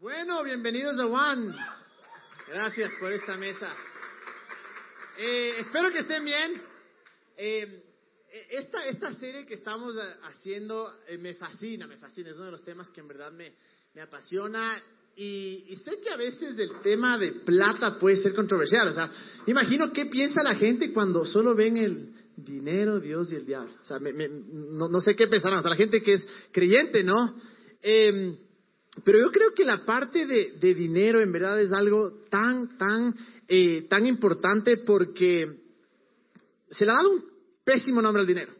Bueno, bienvenidos a One. Gracias por esta mesa. Eh, espero que estén bien. Eh, esta, esta serie que estamos haciendo eh, me fascina, me fascina. Es uno de los temas que en verdad me, me apasiona. Y, sé que a veces el tema de plata puede ser controversial. O sea, imagino qué piensa la gente cuando solo ven el dinero, Dios y el diablo. O sea, me, me, no, no, sé qué pensarán. O sea, la gente que es creyente, ¿no? Pero yo creo que la parte de, de, dinero en verdad es algo tan, tan, eh, tan importante porque se le ha dado un pésimo nombre al dinero.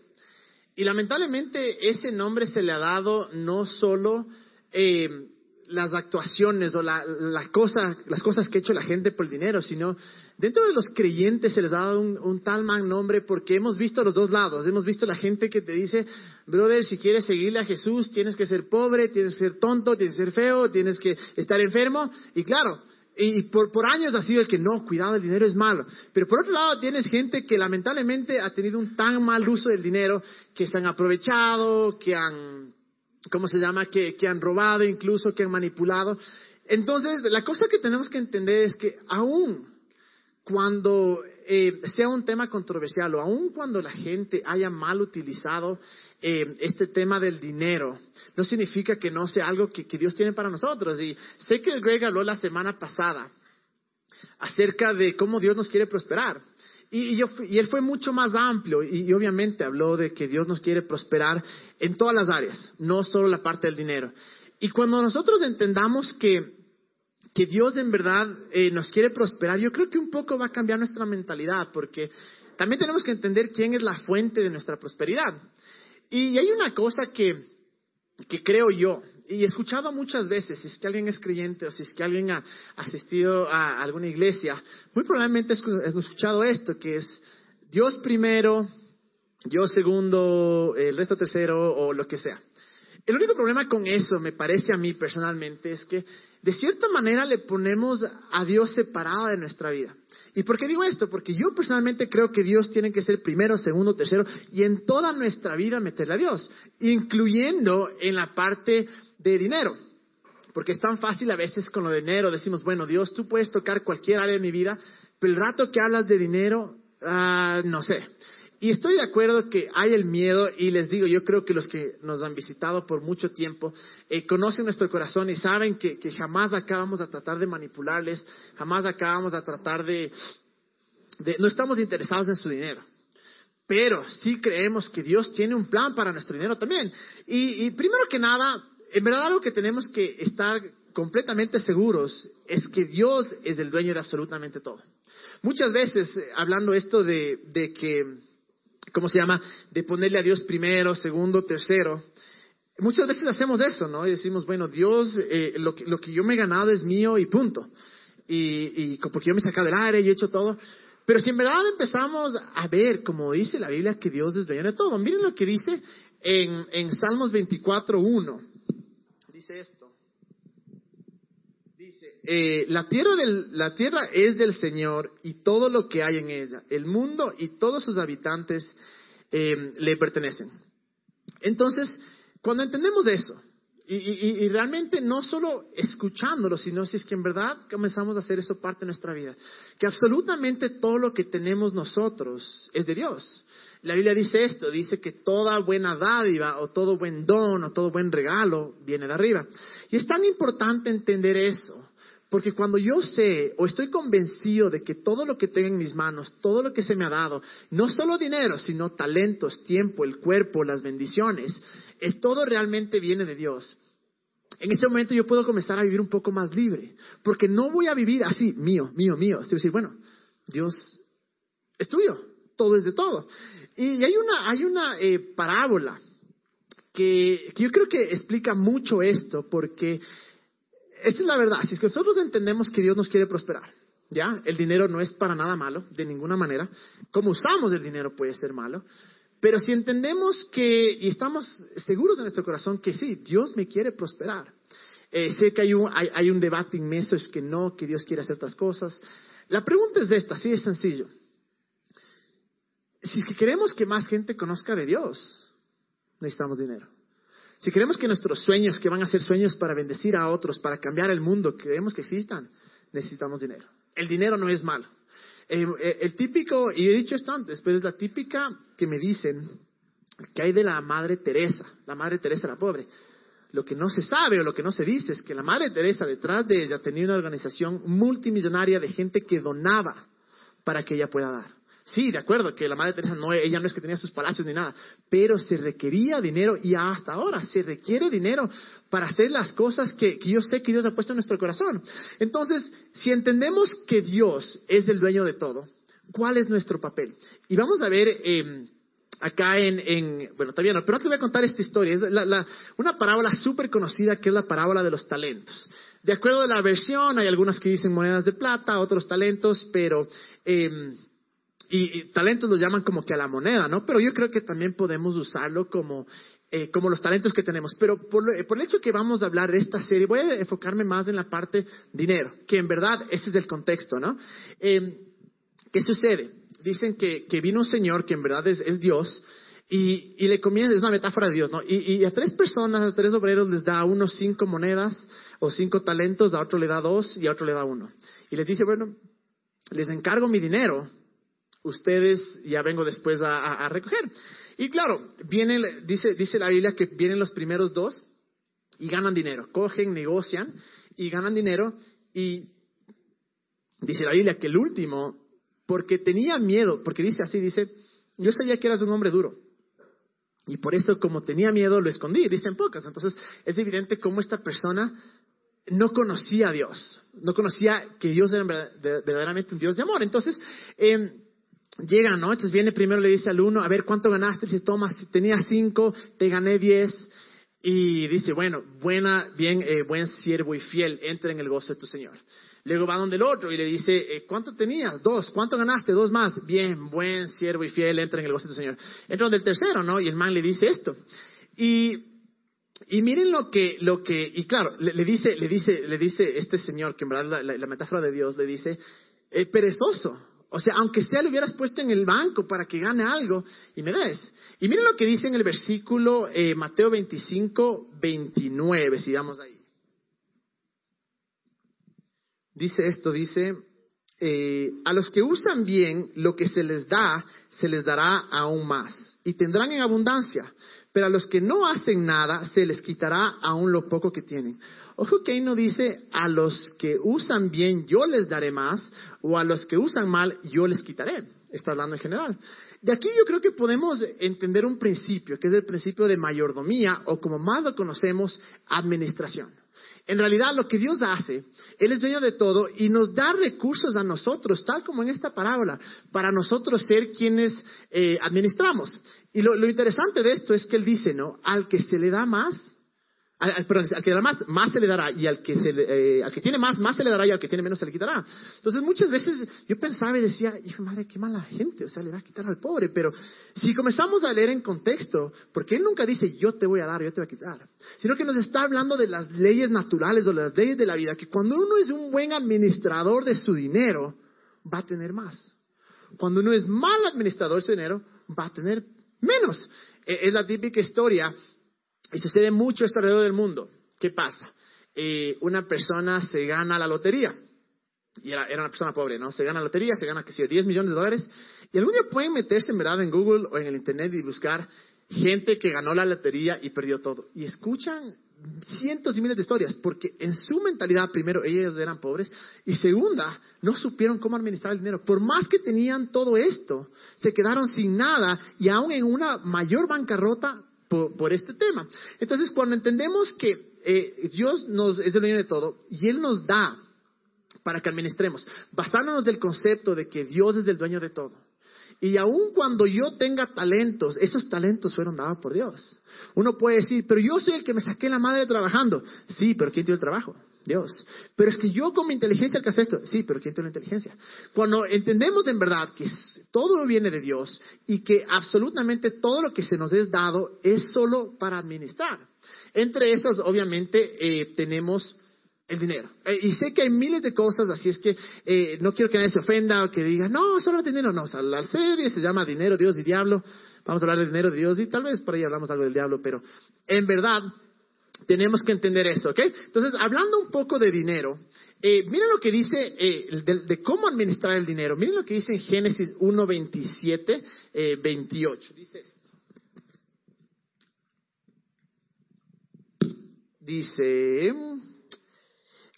Y lamentablemente ese nombre se le ha dado no solo eh, las actuaciones o la, la cosa, las cosas que ha hecho la gente por el dinero, sino dentro de los creyentes se les ha dado un, un, tal mal nombre porque hemos visto los dos lados. Hemos visto la gente que te dice, brother, si quieres seguirle a Jesús, tienes que ser pobre, tienes que ser tonto, tienes que ser feo, tienes que estar enfermo. Y claro, y por, por años ha sido el que no, cuidado, el dinero es malo. Pero por otro lado tienes gente que lamentablemente ha tenido un tan mal uso del dinero que se han aprovechado, que han ¿cómo se llama? Que, que, han robado incluso, que han manipulado. Entonces, la cosa que tenemos que entender es que aún cuando eh, sea un tema controversial o aún cuando la gente haya mal utilizado eh, este tema del dinero, no significa que no sea algo que, que Dios tiene para nosotros. Y sé que Greg habló la semana pasada acerca de cómo Dios nos quiere prosperar. Y, yo, y, él fue mucho más amplio y, y, obviamente habló de que Dios nos quiere prosperar en todas las áreas, no solo la parte del dinero. Y cuando nosotros entendamos que, que Dios en verdad eh, nos quiere prosperar, yo creo que un poco va a cambiar nuestra mentalidad, porque también tenemos que entender quién es la fuente de nuestra prosperidad. Y hay una cosa que, que creo yo, y he escuchado muchas veces, si es que alguien es creyente o si es que alguien ha asistido a alguna iglesia, muy probablemente he escuchado esto, que es Dios primero, Dios segundo, el resto tercero o lo que sea. El único problema con eso, me parece a mí personalmente, es que de cierta manera le ponemos a Dios separado de nuestra vida. ¿Y por qué digo esto? Porque yo personalmente creo que Dios tiene que ser primero, segundo, tercero y en toda nuestra vida meterle a Dios, incluyendo en la parte de dinero. Porque es tan fácil a veces con lo de dinero, decimos, bueno, Dios, tú puedes tocar cualquier área de mi vida, pero el rato que hablas de dinero, uh, no sé. Y estoy de acuerdo que hay el miedo y les digo, yo creo que los que nos han visitado por mucho tiempo eh, conocen nuestro corazón y saben que, que, jamás acá vamos a tratar de manipularles, jamás acá vamos a tratar de, de... No estamos interesados en su dinero. Pero sí creemos que Dios tiene un plan para nuestro dinero también. Y primero que nada, en verdad algo que tenemos que estar completamente seguros es que Dios es el dueño de absolutamente todo. Muchas veces, hablando esto de, de que, ¿cómo se llama? De ponerle a Dios primero, segundo, tercero. Muchas veces hacemos eso, ¿no? Y decimos, bueno, Dios, eh, lo, que, lo que yo me he ganado es mío y punto. Y, y porque yo me he sacado del aire y he hecho todo. Pero si en verdad empezamos a ver, como dice la Biblia, que Dios es dueño de todo. Miren lo que dice en, en Salmos 24.1 dice esto. Dice, eh, la, tierra del, la tierra es del Señor y todo lo que hay en ella, el mundo y todos sus habitantes eh, le pertenecen. Entonces, cuando entendemos eso, y, y, y, realmente no solo escuchándolo, sino si es que en verdad comenzamos a hacer eso parte de nuestra vida, que absolutamente todo lo que tenemos nosotros es de Dios. La Biblia dice esto, dice que toda buena dádiva o todo buen don o todo buen regalo viene de arriba. Y es tan importante entender eso, porque cuando yo sé o estoy convencido de que todo lo que tengo en mis manos, todo lo que se me ha dado, no solo dinero, sino talentos, tiempo, el cuerpo, las bendiciones, es todo realmente viene de Dios. En ese momento yo puedo comenzar a vivir un poco más libre, porque no voy a vivir así, mío, mío, mío. Es decir, bueno, Dios es tuyo, todo es de todo. Y hay una, hay una eh, parábola que, que, yo creo que explica mucho esto, porque esta es la verdad. Si es que nosotros entendemos que Dios nos quiere prosperar, ¿ya? El dinero no es para nada malo, de ninguna manera. Como usamos el dinero puede ser malo. Pero si entendemos que, y estamos seguros en nuestro corazón que sí, Dios me quiere prosperar. Eh, sé que hay un, hay, hay un debate inmenso, es que no, que Dios quiere hacer otras cosas. La pregunta es esta, así es sencillo si queremos que más gente conozca de Dios, necesitamos dinero. si queremos que nuestros sueños, que van a ser sueños para bendecir a otros, para cambiar el mundo, queremos que existan, necesitamos dinero. El dinero no es malo. Eh, eh, el típico, y he dicho esto antes, pero es la típica que me dicen que hay de la Madre Teresa, la Madre Teresa la pobre. Lo que no se sabe o lo que no se dice es que la Madre Teresa detrás de ella tenía una organización multimillonaria de gente que donaba para que ella pueda dar. Sí, de acuerdo, que la Madre Teresa no, ella no es que tenía sus palacios ni nada, pero se requería dinero y hasta ahora se requiere dinero para hacer las cosas que, yo sé que Dios ha puesto en nuestro corazón. Entonces, si entendemos que Dios es el dueño de todo, ¿cuál es nuestro papel? Y vamos a ver em, acá en, bueno, todavía no, pero te voy a contar esta historia. Es una parábola súper conocida que es la parábola de los talentos. De acuerdo a la versión, hay algunas que dicen monedas de plata, otros talentos, pero... Eh, y, talentos los llaman como que a la moneda, ¿no? Pero yo creo que también podemos usarlo como, eh, como los talentos que tenemos. Pero por, por, el hecho que vamos a hablar de esta serie, voy a enfocarme más en la parte dinero, que en verdad ese es el contexto, ¿no? Eh, ¿Qué sucede? Dicen que, que, vino un señor que en verdad es, Dios y, y, le comienza, es una metáfora de Dios, ¿no? Y, y, a tres personas, a tres obreros les da a uno cinco monedas o cinco talentos, a otro le da dos y a otro le da uno. Y les dice, bueno, les encargo mi dinero, ustedes ya vengo después a, recoger. Y claro, viene, dice, dice la Biblia que vienen los primeros dos y ganan dinero, cogen, negocian y ganan dinero y dice la Biblia que el último, porque tenía miedo, porque dice así, dice, yo sabía que eras un hombre duro. Y por eso, como tenía miedo, lo escondí, dicen pocas. Entonces, es evidente cómo esta persona no conocía a Dios, no conocía que Dios era verdaderamente un Dios de amor. Entonces, eh, llega, ¿no? Entonces viene primero, le dice al uno, a ver, ¿cuánto ganaste? Dice, toma, tenía cinco, te gané diez. Y dice, bueno, buena, bien, eh, buen siervo y fiel, entra en el gozo de tu Señor. Luego va donde el otro y le dice, eh, ¿cuánto tenías? Dos. ¿Cuánto ganaste? Dos más. Bien, buen siervo y fiel, entra en el gozo de tu Señor. Entra donde el tercero, ¿no? Y el man le dice esto. Y, y miren lo que, lo que, y claro, le, dice, le dice, le dice este señor, que en verdad la, metáfora de Dios le dice, eh, perezoso. O sea, aunque sea lo hubieras puesto en el banco para que gane algo y me des. Y miren lo que dice en el versículo eh, Mateo 25, 29, sigamos ahí. Dice esto, dice, eh, a los que usan bien lo que se les da, se les dará aún más y tendrán en abundancia. Pero a los que no hacen nada, se les quitará aún lo poco que tienen. Ojo que ahí no dice, a los que usan bien yo les daré más, o a los que usan mal yo les quitaré. Está hablando en general. De aquí yo creo que podemos entender un principio, que es el principio de mayordomía, o como más lo conocemos, administración. En realidad lo que Dios hace, Él es dueño de todo y nos da recursos a nosotros, tal como en esta parábola, para nosotros ser quienes eh, administramos. Y lo, interesante de esto es que Él dice, ¿no? Al que se le da más, al, al que da más, más se le dará, y al que, eh, al que tiene más, más se le dará, y al que tiene menos se le quitará. Entonces muchas veces yo pensaba y decía, hijo madre, qué mala gente, o sea, le va a quitar al pobre, pero si comenzamos a leer en contexto, porque él nunca dice, yo te voy a dar, yo te voy a quitar, sino que nos está hablando de las leyes naturales o las leyes de la vida, que cuando uno es un buen administrador de su dinero, va a tener más. Cuando uno es mal administrador de su dinero, va a tener menos. E, es la típica historia y sucede mucho esto alrededor del mundo. ¿Qué pasa? Eh, una persona se gana la lotería. Y era, una persona pobre, ¿no? Se gana la lotería, se gana, que sé 10 millones de dólares. Y algún día pueden meterse en verdad en Google o en el Internet y buscar gente que ganó la lotería y perdió todo. Y escuchan cientos y miles de historias, porque en su mentalidad, primero, ellos eran pobres, y segunda, no supieron cómo administrar el dinero. Por más que tenían todo esto, se quedaron sin nada y aún en una mayor bancarrota por, este tema. Entonces, cuando entendemos que eh, Dios nos, es el dueño de todo y Él nos da para que administremos, basándonos del concepto de que Dios es el dueño de todo. Y aun cuando yo tenga talentos, esos talentos fueron dados por Dios. Uno puede decir, pero yo soy el que me saqué la madre trabajando. Sí, pero ¿quién tiene el trabajo? Dios. Pero es que yo con mi inteligencia alcancé esto. Sí, pero ¿quién tiene la inteligencia? Cuando entendemos en verdad que todo viene de Dios y que absolutamente todo lo que se nos es dado es solo para administrar. Entre esas, obviamente, eh, tenemos el dinero. Eh, y sé que hay miles de cosas, así es que eh, no quiero que nadie se ofenda o que diga, no, solo dinero, no. O sea, la serie se llama Dinero, Dios y Diablo. vamos a hablar del dinero de Dios y tal vez por ahí hablamos algo del diablo, pero en verdad tenemos que entender eso, ¿ok? Entonces, hablando un poco de dinero, eh, miren lo que dice eh, de, cómo administrar el dinero. Miren lo que dice en Génesis 1, 27, 28. Dice esto. Dice,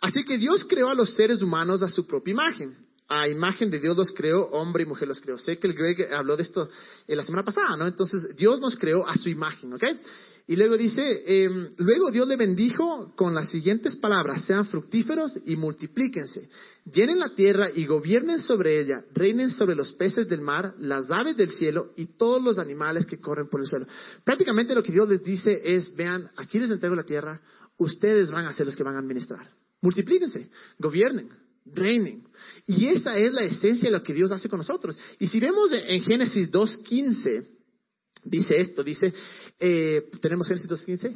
así que Dios creó a los seres humanos a su propia imagen. A imagen de Dios los creó, hombre y mujer los creó. Sé que el Greg habló de esto eh, la semana pasada, ¿no? Entonces, Dios nos creó a su imagen, ¿ok? Y luego dice, em, luego Dios le bendijo con las siguientes palabras, sean fructíferos y multiplíquense, llenen la tierra y gobiernen sobre ella, reinen sobre los peces del mar, las aves del cielo y todos los animales que corren por el suelo. Prácticamente lo que Dios les dice es, vean, aquí les entrego la tierra, ustedes van a ser los que van a administrar. Multiplíquense, gobiernen, reinen. Y esa es la esencia de lo que Dios hace con nosotros. Y si vemos en Génesis 2.15, dice esto, dice, eh, tenemos Génesis 2.15,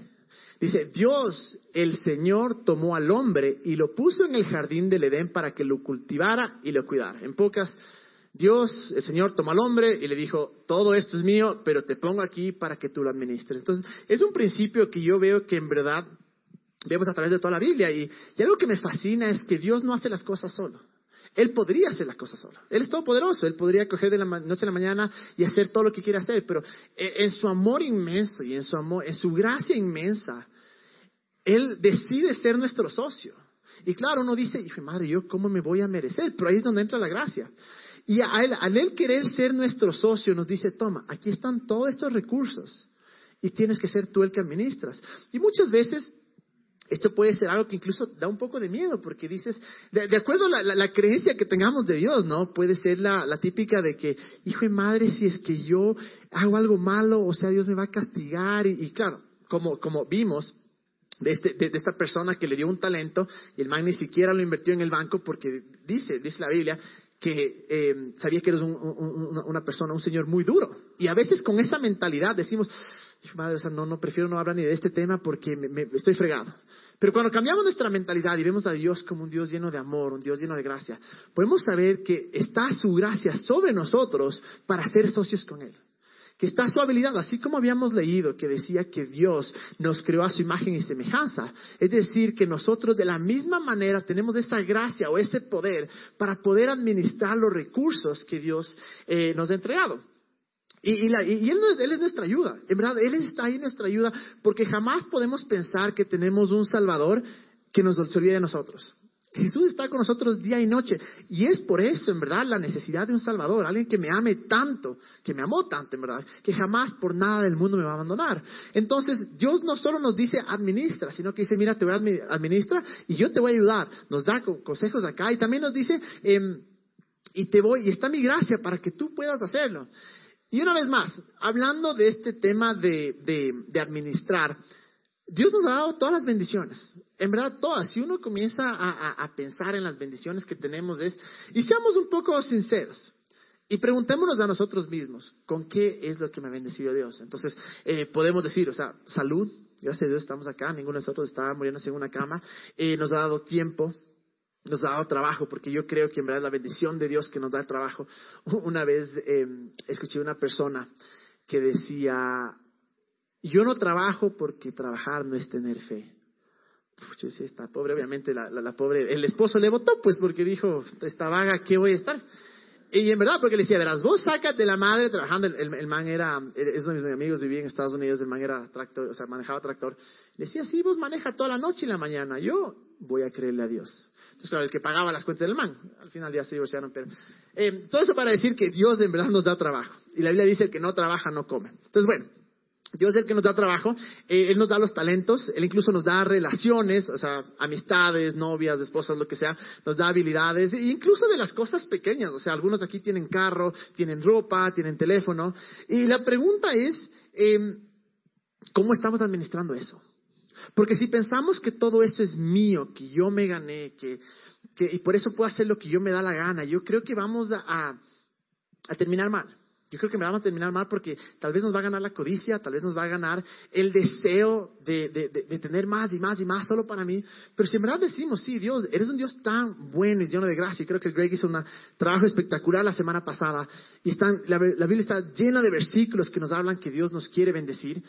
dice, Dios, el Señor, tomó al hombre y lo puso en el jardín del Edén para que lo cultivara y lo cuidara. En pocas, Dios, el Señor, tomó al hombre y le dijo, todo esto es mío, pero te pongo aquí para que tú lo administres. Entonces, es un principio que yo veo que en verdad vemos a través de toda la Biblia y, y algo que me fascina es que Dios no hace las cosas solo. Él podría hacer las cosas solo. Él es todopoderoso. Él podría coger de la noche a la mañana y hacer todo lo que quiere hacer. Pero eh, en su amor inmenso y en su amor, en su gracia inmensa, Él decide ser nuestro socio. Y claro, uno dice, hijo madre, ¿yo cómo me voy a merecer? Pero ahí es donde entra la gracia. Y él, al él querer ser nuestro socio, nos dice, toma, aquí están todos estos recursos. Y tienes que ser tú el que administras. Y muchas veces esto puede ser algo que incluso da un poco de miedo, porque dices, de, acuerdo a la, creencia que tengamos de Dios, ¿no? Puede ser la, típica de que, hijo de madre, si es que yo hago algo malo, o sea, Dios me va a castigar. Y, claro, como, como vimos de, este, de, esta persona que le dio un talento, y el man ni siquiera lo invirtió en el banco, porque dice, dice la Biblia, que eh, sabía que eres una persona, un señor muy duro. Y a veces con esa mentalidad decimos, madre, no, no, prefiero no hablar ni de este tema porque me, estoy fregado. Pero cuando cambiamos nuestra mentalidad y vemos a Dios como un Dios lleno de amor, un Dios lleno de gracia, podemos saber que está su gracia sobre nosotros para ser socios con Él. Que está su habilidad, así como habíamos leído que decía que Dios nos creó a su imagen y semejanza. Es decir, que nosotros de la misma manera tenemos esa gracia o ese poder para poder administrar los recursos que Dios eh, nos ha entregado. Y, él, es nuestra ayuda, en verdad, Él está ahí nuestra ayuda, porque jamás podemos pensar que tenemos un Salvador que nos olvide de nosotros. Jesús está con nosotros día y noche. Y es por eso, en verdad, la necesidad de un Salvador. Alguien que me ame tanto, que me amó tanto, en verdad, que jamás por nada del mundo me va a abandonar. Entonces, Dios no solo nos dice administra, sino que dice, mira, te voy a administrar y yo te voy a ayudar. Nos da consejos acá y también nos dice, em, y te voy, y está mi gracia para que tú puedas hacerlo. Y una vez más, hablando de este tema de, administrar, Dios nos ha dado todas las bendiciones, en verdad todas. Si uno comienza a, pensar en las bendiciones que tenemos es, y seamos un poco sinceros, y preguntémonos a nosotros mismos, ¿con qué es lo que me ha bendecido Dios? Entonces, eh, podemos decir, o sea, salud, gracias a Dios estamos acá, ninguno de nosotros estaba muriéndose en una cama, eh, nos ha dado tiempo, nos ha dado trabajo, porque yo creo que en verdad la bendición de Dios que nos da el trabajo. Una vez eh, escuché una persona que decía, yo no trabajo porque trabajar no es tener fe. Pucha, sí, está pobre, obviamente la, pobre, el esposo le votó, pues porque dijo, esta vaga, ¿qué voy a estar? Y en verdad, porque le decía, verás, vos sacas de la madre trabajando, el, el, man era, es uno de mis amigos, vivía en Estados Unidos, el man era tractor, o sea, manejaba tractor. Le decía, sí, vos manejas toda la noche y la mañana, yo voy a creerle a Dios. Entonces, claro, el que pagaba las cuentas del man. Al final ya se divorciaron, pero... Eh, todo eso para decir que Dios en verdad nos da trabajo. Y la Biblia dice, el que no trabaja no come. Entonces, bueno, Dios es el que nos da trabajo, eh, Él nos da los talentos, Él incluso nos da relaciones, o sea, amistades, novias, esposas, lo que sea, nos da habilidades, e incluso de las cosas pequeñas, o sea, algunos aquí tienen carro, tienen ropa, tienen teléfono, y la pregunta es, em, ¿cómo estamos administrando eso? Porque si pensamos que todo eso es mío, que yo me gané, que, y por eso puedo hacer lo que yo me da la gana, yo creo que vamos a, terminar mal. Yo creo que me vamos a terminar mal porque tal vez nos va a ganar la codicia, tal vez nos va a ganar el deseo de, de, tener más y más y más solo para mí. Pero si en verdad decimos, sí, Dios, eres un Dios tan bueno y lleno de gracia. Y creo que Greg hizo un trabajo espectacular la semana pasada. Y están, la Biblia está llena de versículos que nos hablan que Dios nos quiere bendecir.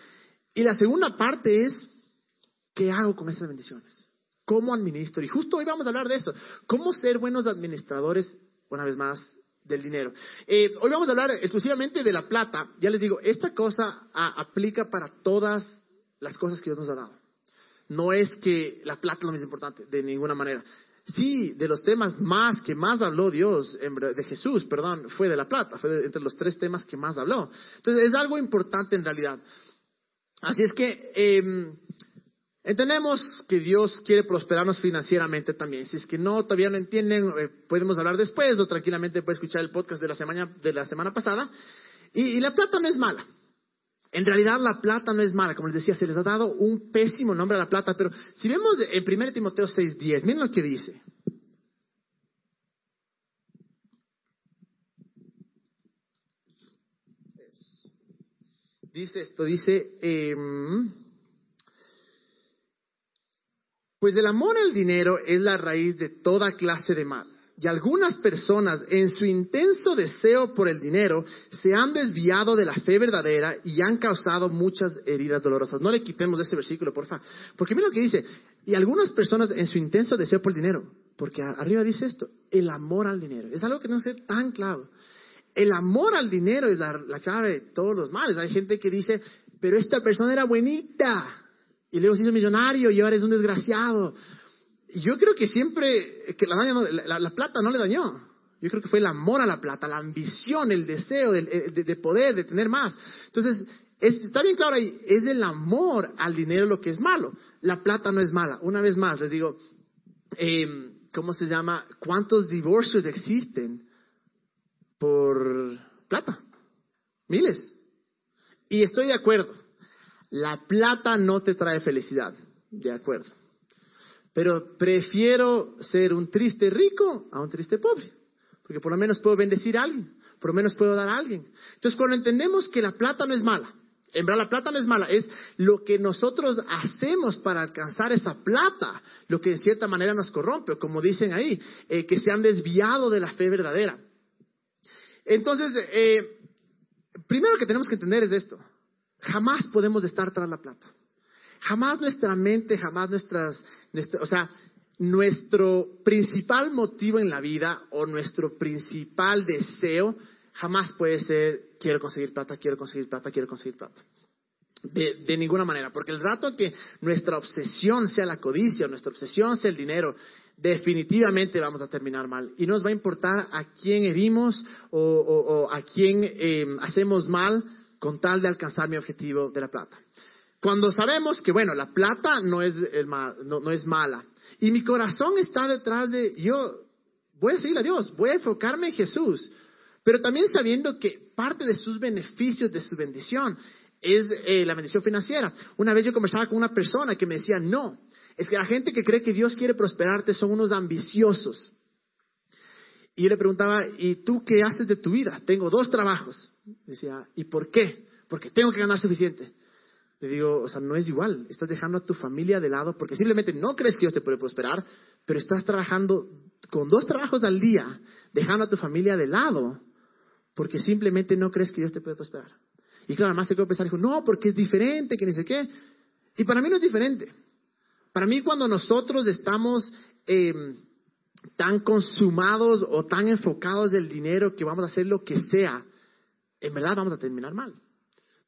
Y la segunda parte es, ¿qué hago con esas bendiciones? ¿Cómo administro? Y justo hoy vamos a hablar de eso. ¿Cómo ser buenos administradores, una vez más, del dinero. Eh, hoy vamos a hablar exclusivamente de la plata. Ya les digo, esta cosa aplica para todas las cosas que Dios nos ha dado. No es que la plata es lo más importante, de ninguna manera. Sí, de los temas más que más habló Dios, de Jesús, perdón, fue de la plata, fue entre los tres temas que más habló. Entonces es algo importante en realidad. Así es que eh, Entendemos que Dios quiere prosperarnos financieramente también. Si es que no, todavía no entienden, eh, podemos hablar después o tranquilamente puede escuchar el podcast de la semana, de la semana pasada. Y, la plata no es mala. En realidad la plata no es mala. Como les decía, se les ha dado un pésimo nombre a la plata. Pero si vemos en 1 Timoteo 6.10, miren lo que dice. Dice esto, dice... Em, pues el amor al dinero es la raíz de toda clase de mal. Y algunas personas, en su intenso deseo por el dinero, se han desviado de la fe verdadera y han causado muchas heridas dolorosas. No le quitemos ese versículo, porfa. Porque mira lo que dice. Y algunas personas, en su intenso deseo por el dinero, porque arriba dice esto, el amor al dinero. Es algo que no sé tan claro. El amor al dinero es la, la clave de todos los males. Hay gente que dice, pero esta persona era buenita y luego se hizo millonario y ahora es un desgraciado. Yo creo que siempre, que la, la, plata no le dañó. Yo creo que fue el amor a la plata, la ambición, el deseo de, poder, de tener más. Entonces, está bien claro ahí, es el amor al dinero lo que es malo. La plata no es mala. Una vez más, les digo, em, ¿cómo se llama? ¿Cuántos divorcios existen por plata? Miles. Y estoy de acuerdo. La plata no te trae felicidad, de acuerdo. Pero prefiero ser un triste rico a un triste pobre, porque por lo menos puedo bendecir a alguien, por lo menos puedo dar a alguien. Entonces, cuando entendemos que la plata no es mala, verdad la plata no es mala, es lo que nosotros hacemos para alcanzar esa plata, lo que en cierta manera nos corrompe, como dicen ahí, eh, que se han desviado de la fe verdadera. Entonces, eh, primero que tenemos que entender es esto. Jamás podemos estar tras la plata. Jamás nuestra mente, jamás nuestras, o sea, nuestro principal motivo en la vida o nuestro principal deseo jamás puede ser quiero conseguir plata, quiero conseguir plata, quiero conseguir plata. De, ninguna manera, porque el rato que nuestra obsesión sea la codicia, nuestra obsesión sea el dinero, definitivamente vamos a terminar mal. Y no nos va a importar a quién herimos o, a quién eh, hacemos mal, con tal de alcanzar mi objetivo de la plata. Cuando sabemos que, bueno, la plata no es, no, es mala y mi corazón está detrás de, yo voy a seguir a Dios, voy a enfocarme en Jesús, pero también sabiendo que parte de sus beneficios, de su bendición, es eh, la bendición financiera. Una vez yo conversaba con una persona que me decía, no, es que la gente que cree que Dios quiere prosperarte son unos ambiciosos. Y yo le preguntaba, ¿y tú qué haces de tu vida? Tengo dos trabajos. Decía, ¿y por qué? Porque tengo que ganar suficiente. Le digo, o sea, no es igual. Estás dejando a tu familia de lado porque simplemente no crees que Dios te puede prosperar, pero estás trabajando con dos trabajos al día, dejando a tu familia de lado porque simplemente no crees que Dios te puede prosperar. Y claro, además se quedó pensar, dijo, no, porque es diferente, que ni sé qué. Y para mí no es diferente. Para mí cuando nosotros estamos eh, tan consumados o tan enfocados del dinero que vamos a hacer lo que sea, en verdad vamos a terminar mal.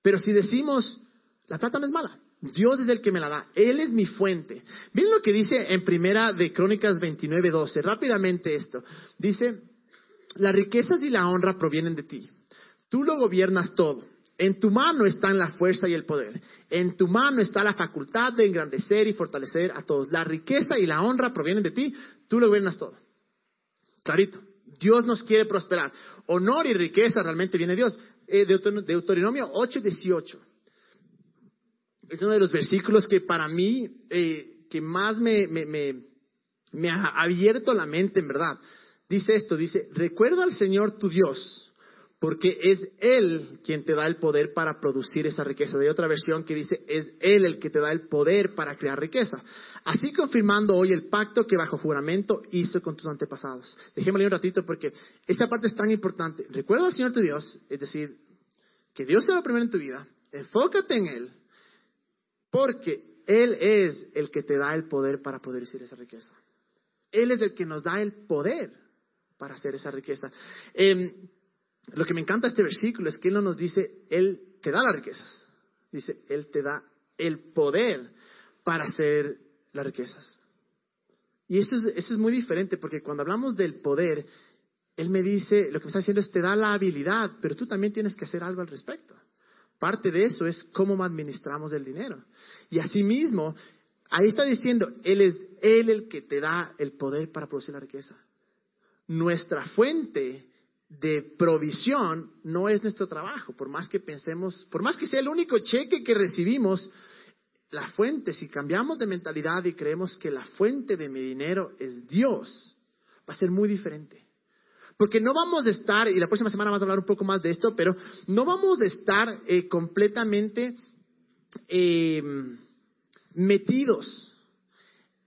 Pero si decimos, la plata no es mala, Dios es el que me la da, Él es mi fuente. Miren lo que dice en primera de Crónicas 29, 12, rápidamente esto. Dice, las riquezas y la honra provienen de ti. Tú lo gobiernas todo. En tu mano están la fuerza y el poder. En tu mano está la facultad de engrandecer y fortalecer a todos. La riqueza y la honra provienen de ti. Tú lo gobiernas todo. Clarito. Dios nos quiere prosperar. Honor y riqueza realmente viene de Dios. Eh, Deuteronomio 8, 18. Es uno de los versículos que para mí, eh, que más me, me, me ha abierto la mente, en verdad. Dice esto, dice, recuerda al Señor tu Dios porque es Él quien te da el poder para producir esa riqueza. Hay otra versión que dice, es Él el que te da el poder para crear riqueza. Así confirmando hoy el pacto que bajo juramento hizo con tus antepasados. Dejémosle un ratito porque esta parte es tan importante. Recuerda al Señor tu Dios, es decir, que Dios sea lo primero en tu vida. Enfócate en Él, porque Él es el que te da el poder para producir esa riqueza. Él es el que nos da el poder para hacer esa riqueza. Em, lo que me encanta de este versículo es que Él no nos dice, Él te da las riquezas. Dice, Él te da el poder para hacer las riquezas. Y eso es, eso es muy diferente porque cuando hablamos del poder, Él me dice, lo que me está diciendo es, te da la habilidad, pero tú también tienes que hacer algo al respecto. Parte de eso es cómo administramos el dinero. Y asimismo, ahí está diciendo, Él es Él el que te da el poder para producir la riqueza. Nuestra fuente de provisión no es nuestro trabajo, por más que pensemos, por más que sea el único cheque que recibimos, la fuente, si cambiamos de mentalidad y creemos que la fuente de mi dinero es Dios, va a ser muy diferente. Porque no vamos a estar, y la próxima semana vamos a hablar un poco más de esto, pero no vamos a estar eh, completamente eh, metidos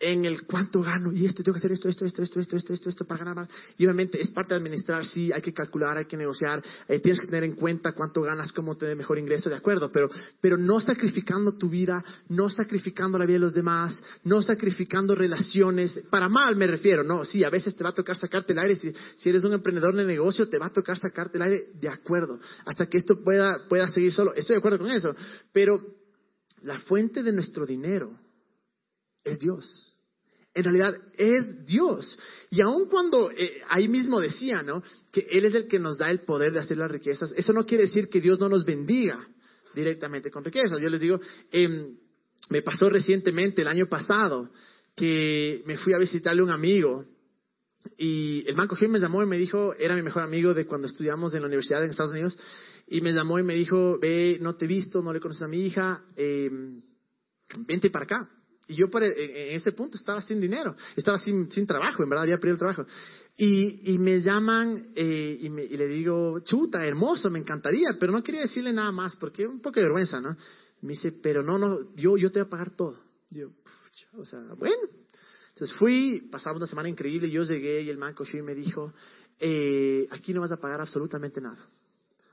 en el cuánto gano y esto, tengo que hacer esto, esto, esto, esto, esto, esto, esto, esto para ganar más. Y obviamente es parte de administrar, sí, hay que calcular, hay que negociar, eh, tienes que tener en cuenta cuánto ganas, cómo tener mejor ingreso, de acuerdo, pero, pero no sacrificando tu vida, no sacrificando la vida de los demás, no sacrificando relaciones, para mal me refiero, no, sí, a veces te va a tocar sacarte el aire, si, si eres un emprendedor de negocio, te va a tocar sacarte el aire, de acuerdo, hasta que esto pueda, pueda seguir solo, estoy de acuerdo con eso, pero la fuente de nuestro dinero es Dios en realidad es Dios. Y aun cuando eh, ahí mismo decía, ¿no? Que Él es el que nos da el poder de hacer las riquezas, eso no quiere decir que Dios no nos bendiga directamente con riquezas. Yo les digo, em, me pasó recientemente, el año pasado, que me fui a visitarle un amigo y el banco Jim me llamó y me dijo, era mi mejor amigo de cuando estudiamos en la universidad en Estados Unidos, y me llamó y me dijo, ve, no te he visto, no le conoces a mi hija, em, vente para acá. Y yo en ese punto estaba sin dinero, estaba sin, sin trabajo, en verdad había perdido el trabajo. Y, y me llaman eh, y, me, y, le digo, chuta, hermoso, me encantaría, pero no quería decirle nada más porque un poco de vergüenza, ¿no? Me dice, pero no, no, yo, yo te voy a pagar todo. yo, o sea, bueno. Entonces fui, pasamos una semana increíble, yo llegué y el man cogió y me dijo, eh, aquí no vas a pagar absolutamente nada.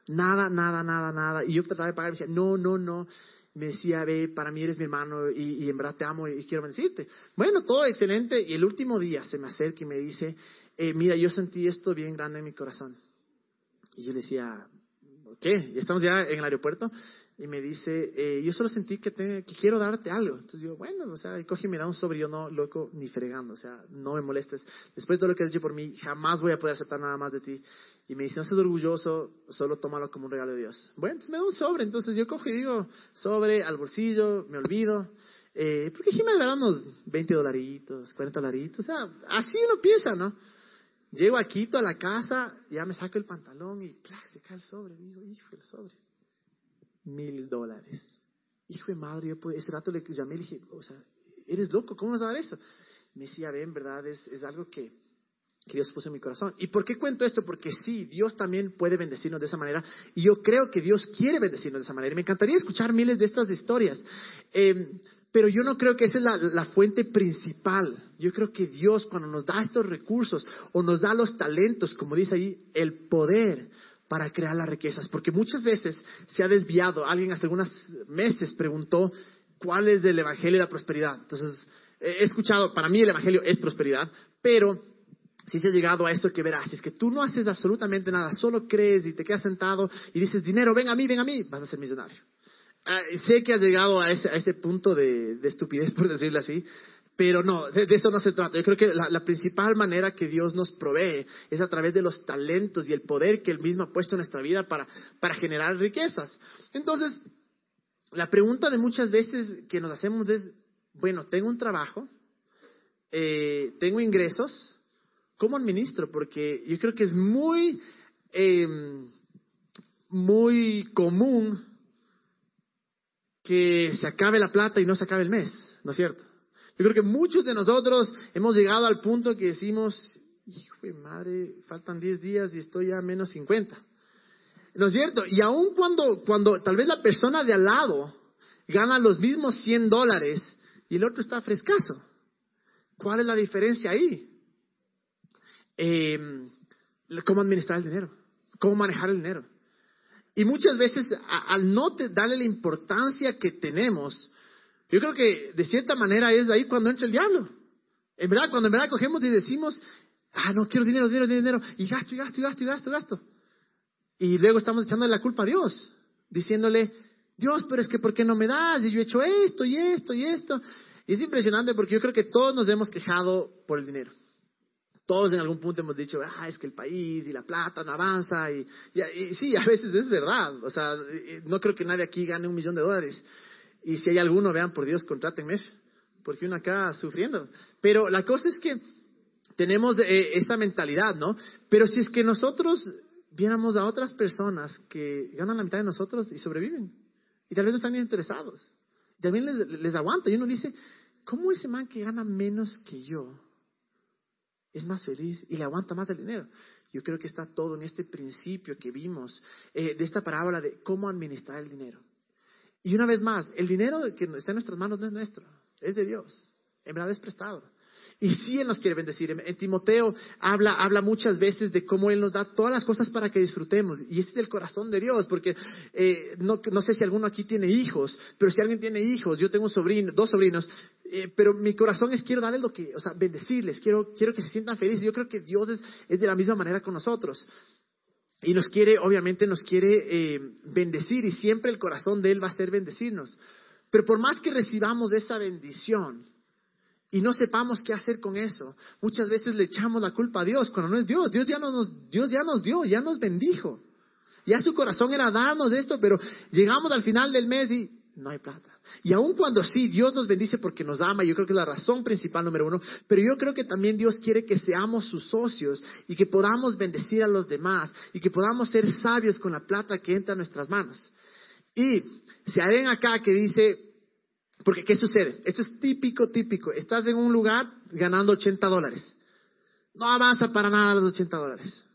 Nada, nada, nada, nada. Y yo trataba de pagar y me decía, no, no, no me decía, ve, para mí eres mi hermano y, en verdad te amo y, quiero bendecirte. Bueno, todo excelente. Y el último día se me acerca y me dice, eh, mira, yo sentí esto bien grande en mi corazón. Y yo le decía, ¿qué? Ya estamos ya en el aeropuerto y me dice, eh, yo solo sentí que, que quiero darte algo. Entonces digo, bueno, o sea, coge y me da un sobre, yo no, loco, ni fregando, o sea, no me molestes. Después de todo lo que has hecho por mí, jamás voy a poder aceptar nada más de ti. Y me dice, no seas orgulloso, solo tómalo como un regalo de Dios. Bueno, entonces me da un sobre, entonces yo cojo y digo, sobre, al bolsillo, me olvido. Eh, porque me da unos 20 dolaritos, 40 dolaritos, o sea, así uno piensa, ¿no? Llego a Quito a la casa, ya me saco el pantalón y ¡plac! se cae el sobre. Digo, hijo, el sobre mil dólares. Hijo de madre, yo ese rato le llamé y le dije, o sea, eres loco, ¿cómo vas a dar eso? Me decía, ven, verdad, es, es algo que, que Dios puso en mi corazón. ¿Y por qué cuento esto? Porque sí, Dios también puede bendecirnos de esa manera. Y yo creo que Dios quiere bendecirnos de esa manera. Y me encantaría escuchar miles de estas historias. Eh, pero yo no creo que esa es la, la, fuente principal. Yo creo que Dios cuando nos da estos recursos o nos da los talentos, como dice ahí, el poder para crear las riquezas, porque muchas veces se ha desviado. Alguien hace algunos meses preguntó cuál es el evangelio de la prosperidad. Entonces, he escuchado, para mí el evangelio es prosperidad, pero si se ha llegado a eso que verás, es que tú no haces absolutamente nada, solo crees y te quedas sentado y dices, dinero, ven a mí, ven a mí, vas a ser millonario. Ah, sé que has llegado a ese, a ese punto de, de, estupidez, por decirlo así, pero no, de, eso no se trata. Yo creo que la, principal manera que Dios nos provee es a través de los talentos y el poder que Él mismo ha puesto en nuestra vida para, para generar riquezas. Entonces, la pregunta de muchas veces que nos hacemos es, bueno, tengo un trabajo, eh, tengo ingresos, ¿cómo administro? Porque yo creo que es muy, em, muy común que se acabe la plata y no se acabe el mes, ¿no es cierto? Yo creo que muchos de nosotros hemos llegado al punto que decimos, hijo de madre, faltan 10 días y estoy a menos 50. ¿No es cierto? Y aun cuando, cuando tal vez la persona de al lado gana los mismos 100 dólares y el otro está frescaso, ¿cuál es la diferencia ahí? Eh, ¿Cómo administrar el dinero? ¿Cómo manejar el dinero? Y muchas veces, al no darle la importancia que tenemos, yo creo que de cierta manera es ahí cuando entra el diablo. En verdad, cuando en verdad cogemos y decimos, ah, no, quiero dinero, dinero, dinero, y gasto, y gasto, y gasto, y gasto, y gasto. Y luego estamos echándole la culpa a Dios, diciéndole, Dios, pero es que ¿por qué no me das? Y yo he hecho esto, y esto, y esto. Y es impresionante porque yo creo que todos nos hemos quejado por el dinero. Todos en algún punto hemos dicho, ah, es que el país y la plata no avanza. Y, y, sí, a veces es verdad. O sea, no creo que nadie aquí gane un millón de dólares. Y si hay alguno, vean, por Dios, contrátenme, porque uno acá sufriendo. Pero la cosa es que tenemos eh, esa mentalidad, ¿no? Pero si es que nosotros viéramos a otras personas que ganan la mitad de nosotros y sobreviven, y tal vez no están interesados, también les, les aguanta, y uno dice, ¿cómo ese man que gana menos que yo es más feliz y le aguanta más el dinero. Yo creo que está todo en este principio que vimos eh, de esta parábola de cómo administrar el dinero. Y una vez más, el dinero que está en nuestras manos no es nuestro, es de Dios. En verdad es prestado. Y sí Él nos quiere bendecir. En Timoteo habla, habla muchas veces de cómo Él nos da todas las cosas para que disfrutemos. Y ese es el corazón de Dios, porque eh, no, sé si alguno aquí tiene hijos, pero si alguien tiene hijos, yo tengo dos sobrinos, eh, pero mi corazón es quiero darles lo que, o sea, bendecirles, quiero, quiero que se sientan felices. Yo creo que Dios es, es de la misma manera con nosotros. Y nos quiere, obviamente nos quiere eh, bendecir y siempre el corazón de Él va a ser bendecirnos. Pero por más que recibamos esa bendición, y no sepamos qué hacer con eso. Muchas veces le echamos la culpa a Dios cuando no es Dios. Dios ya nos, Dios ya nos dio, ya nos bendijo. Ya su corazón era darnos esto, pero llegamos al final del mes y no hay plata. Y aun cuando sí, Dios nos bendice porque nos ama, yo creo que es la razón principal número uno, pero yo creo que también Dios quiere que seamos sus socios y que podamos bendecir a los demás y que podamos ser sabios con la plata que entra a nuestras manos. Y hay alguien acá que dice, porque, ¿qué sucede? Esto es típico, típico. Estás en un lugar ganando 80 dólares. No avanza para nada los 80 dólares.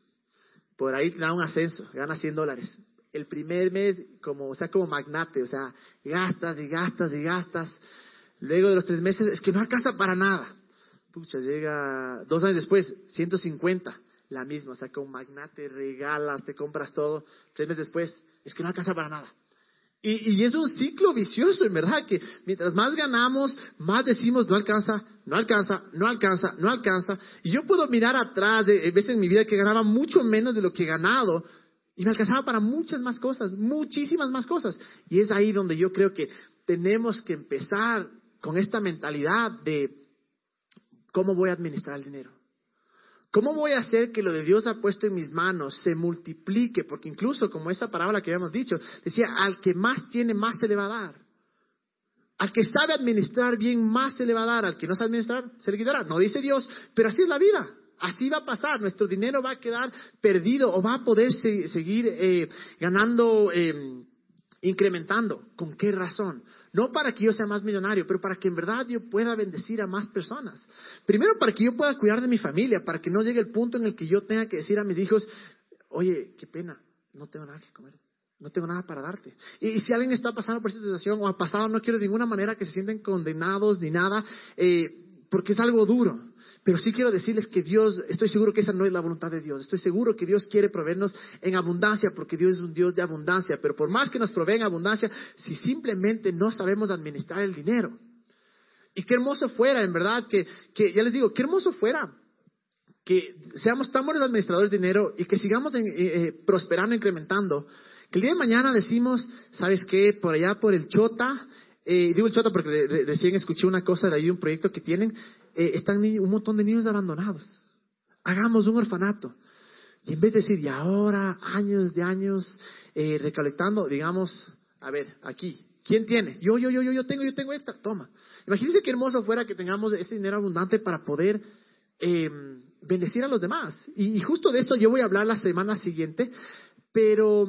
Por ahí te da un ascenso, gana 100 dólares. El primer mes, como, o sea, como magnate, o sea, gastas y gastas y gastas. Luego de los tres meses, es que no alcanza para nada. Pucha, llega dos años después, 150, la misma, o sea, como magnate, regalas, te compras todo. Tres meses después, es que no alcanza para nada. Y, es un ciclo vicioso, en verdad, que mientras más ganamos, más decimos, no alcanza, no alcanza, no alcanza, no alcanza. Y yo puedo mirar atrás de veces en mi vida que ganaba mucho menos de lo que he ganado y me alcanzaba para muchas más cosas, muchísimas más cosas. Y es ahí donde yo creo que tenemos que empezar con esta mentalidad de cómo voy a administrar el dinero. ¿Cómo voy a hacer que lo de Dios ha puesto en mis manos se multiplique? Porque incluso, como esa parábola que habíamos dicho, decía, al que más tiene, más se le va a dar. Al que sabe administrar bien, más se le va a dar. Al que no sabe administrar, se le quitará. No dice Dios, pero así es la vida. Así va a pasar. Nuestro dinero va a quedar perdido o va a poder seguir eh, ganando, eh, incrementando. ¿Con qué razón? No para que yo sea más millonario, pero para que en verdad yo pueda bendecir a más personas. Primero para que yo pueda cuidar de mi familia, para que no llegue el punto en el que yo tenga que decir a mis hijos, oye, qué pena, no tengo nada que comer. No tengo nada para darte. Y, si alguien está pasando por esta situación o ha pasado, no quiero de ninguna manera que se sienten condenados ni nada, eh, porque es algo duro. Pero sí quiero decirles que Dios, estoy seguro que esa no es la voluntad de Dios. Estoy seguro que Dios quiere proveernos en abundancia porque Dios es un Dios de abundancia. Pero por más que nos provee en abundancia, si simplemente no sabemos administrar el dinero. Y qué hermoso fuera, en verdad, que, que ya les digo, qué hermoso fuera que seamos tan buenos administradores de dinero y que sigamos en, eh, eh, prosperando, incrementando. Que el día de mañana decimos, ¿sabes qué? Por allá, por el Chota, eh, digo el Chota porque recién escuché una cosa de ahí, un proyecto que tienen, eh, están un montón de niños abandonados. Hagamos un orfanato. Y en vez de decir, y ahora, años de años, eh, recolectando, digamos, a ver, aquí, ¿quién tiene? Yo, yo, yo, yo, yo tengo, yo tengo extra, toma. Imagínense qué hermoso fuera que tengamos ese dinero abundante para poder eh, bendecir a los demás. Y, justo de esto yo voy a hablar la semana siguiente, pero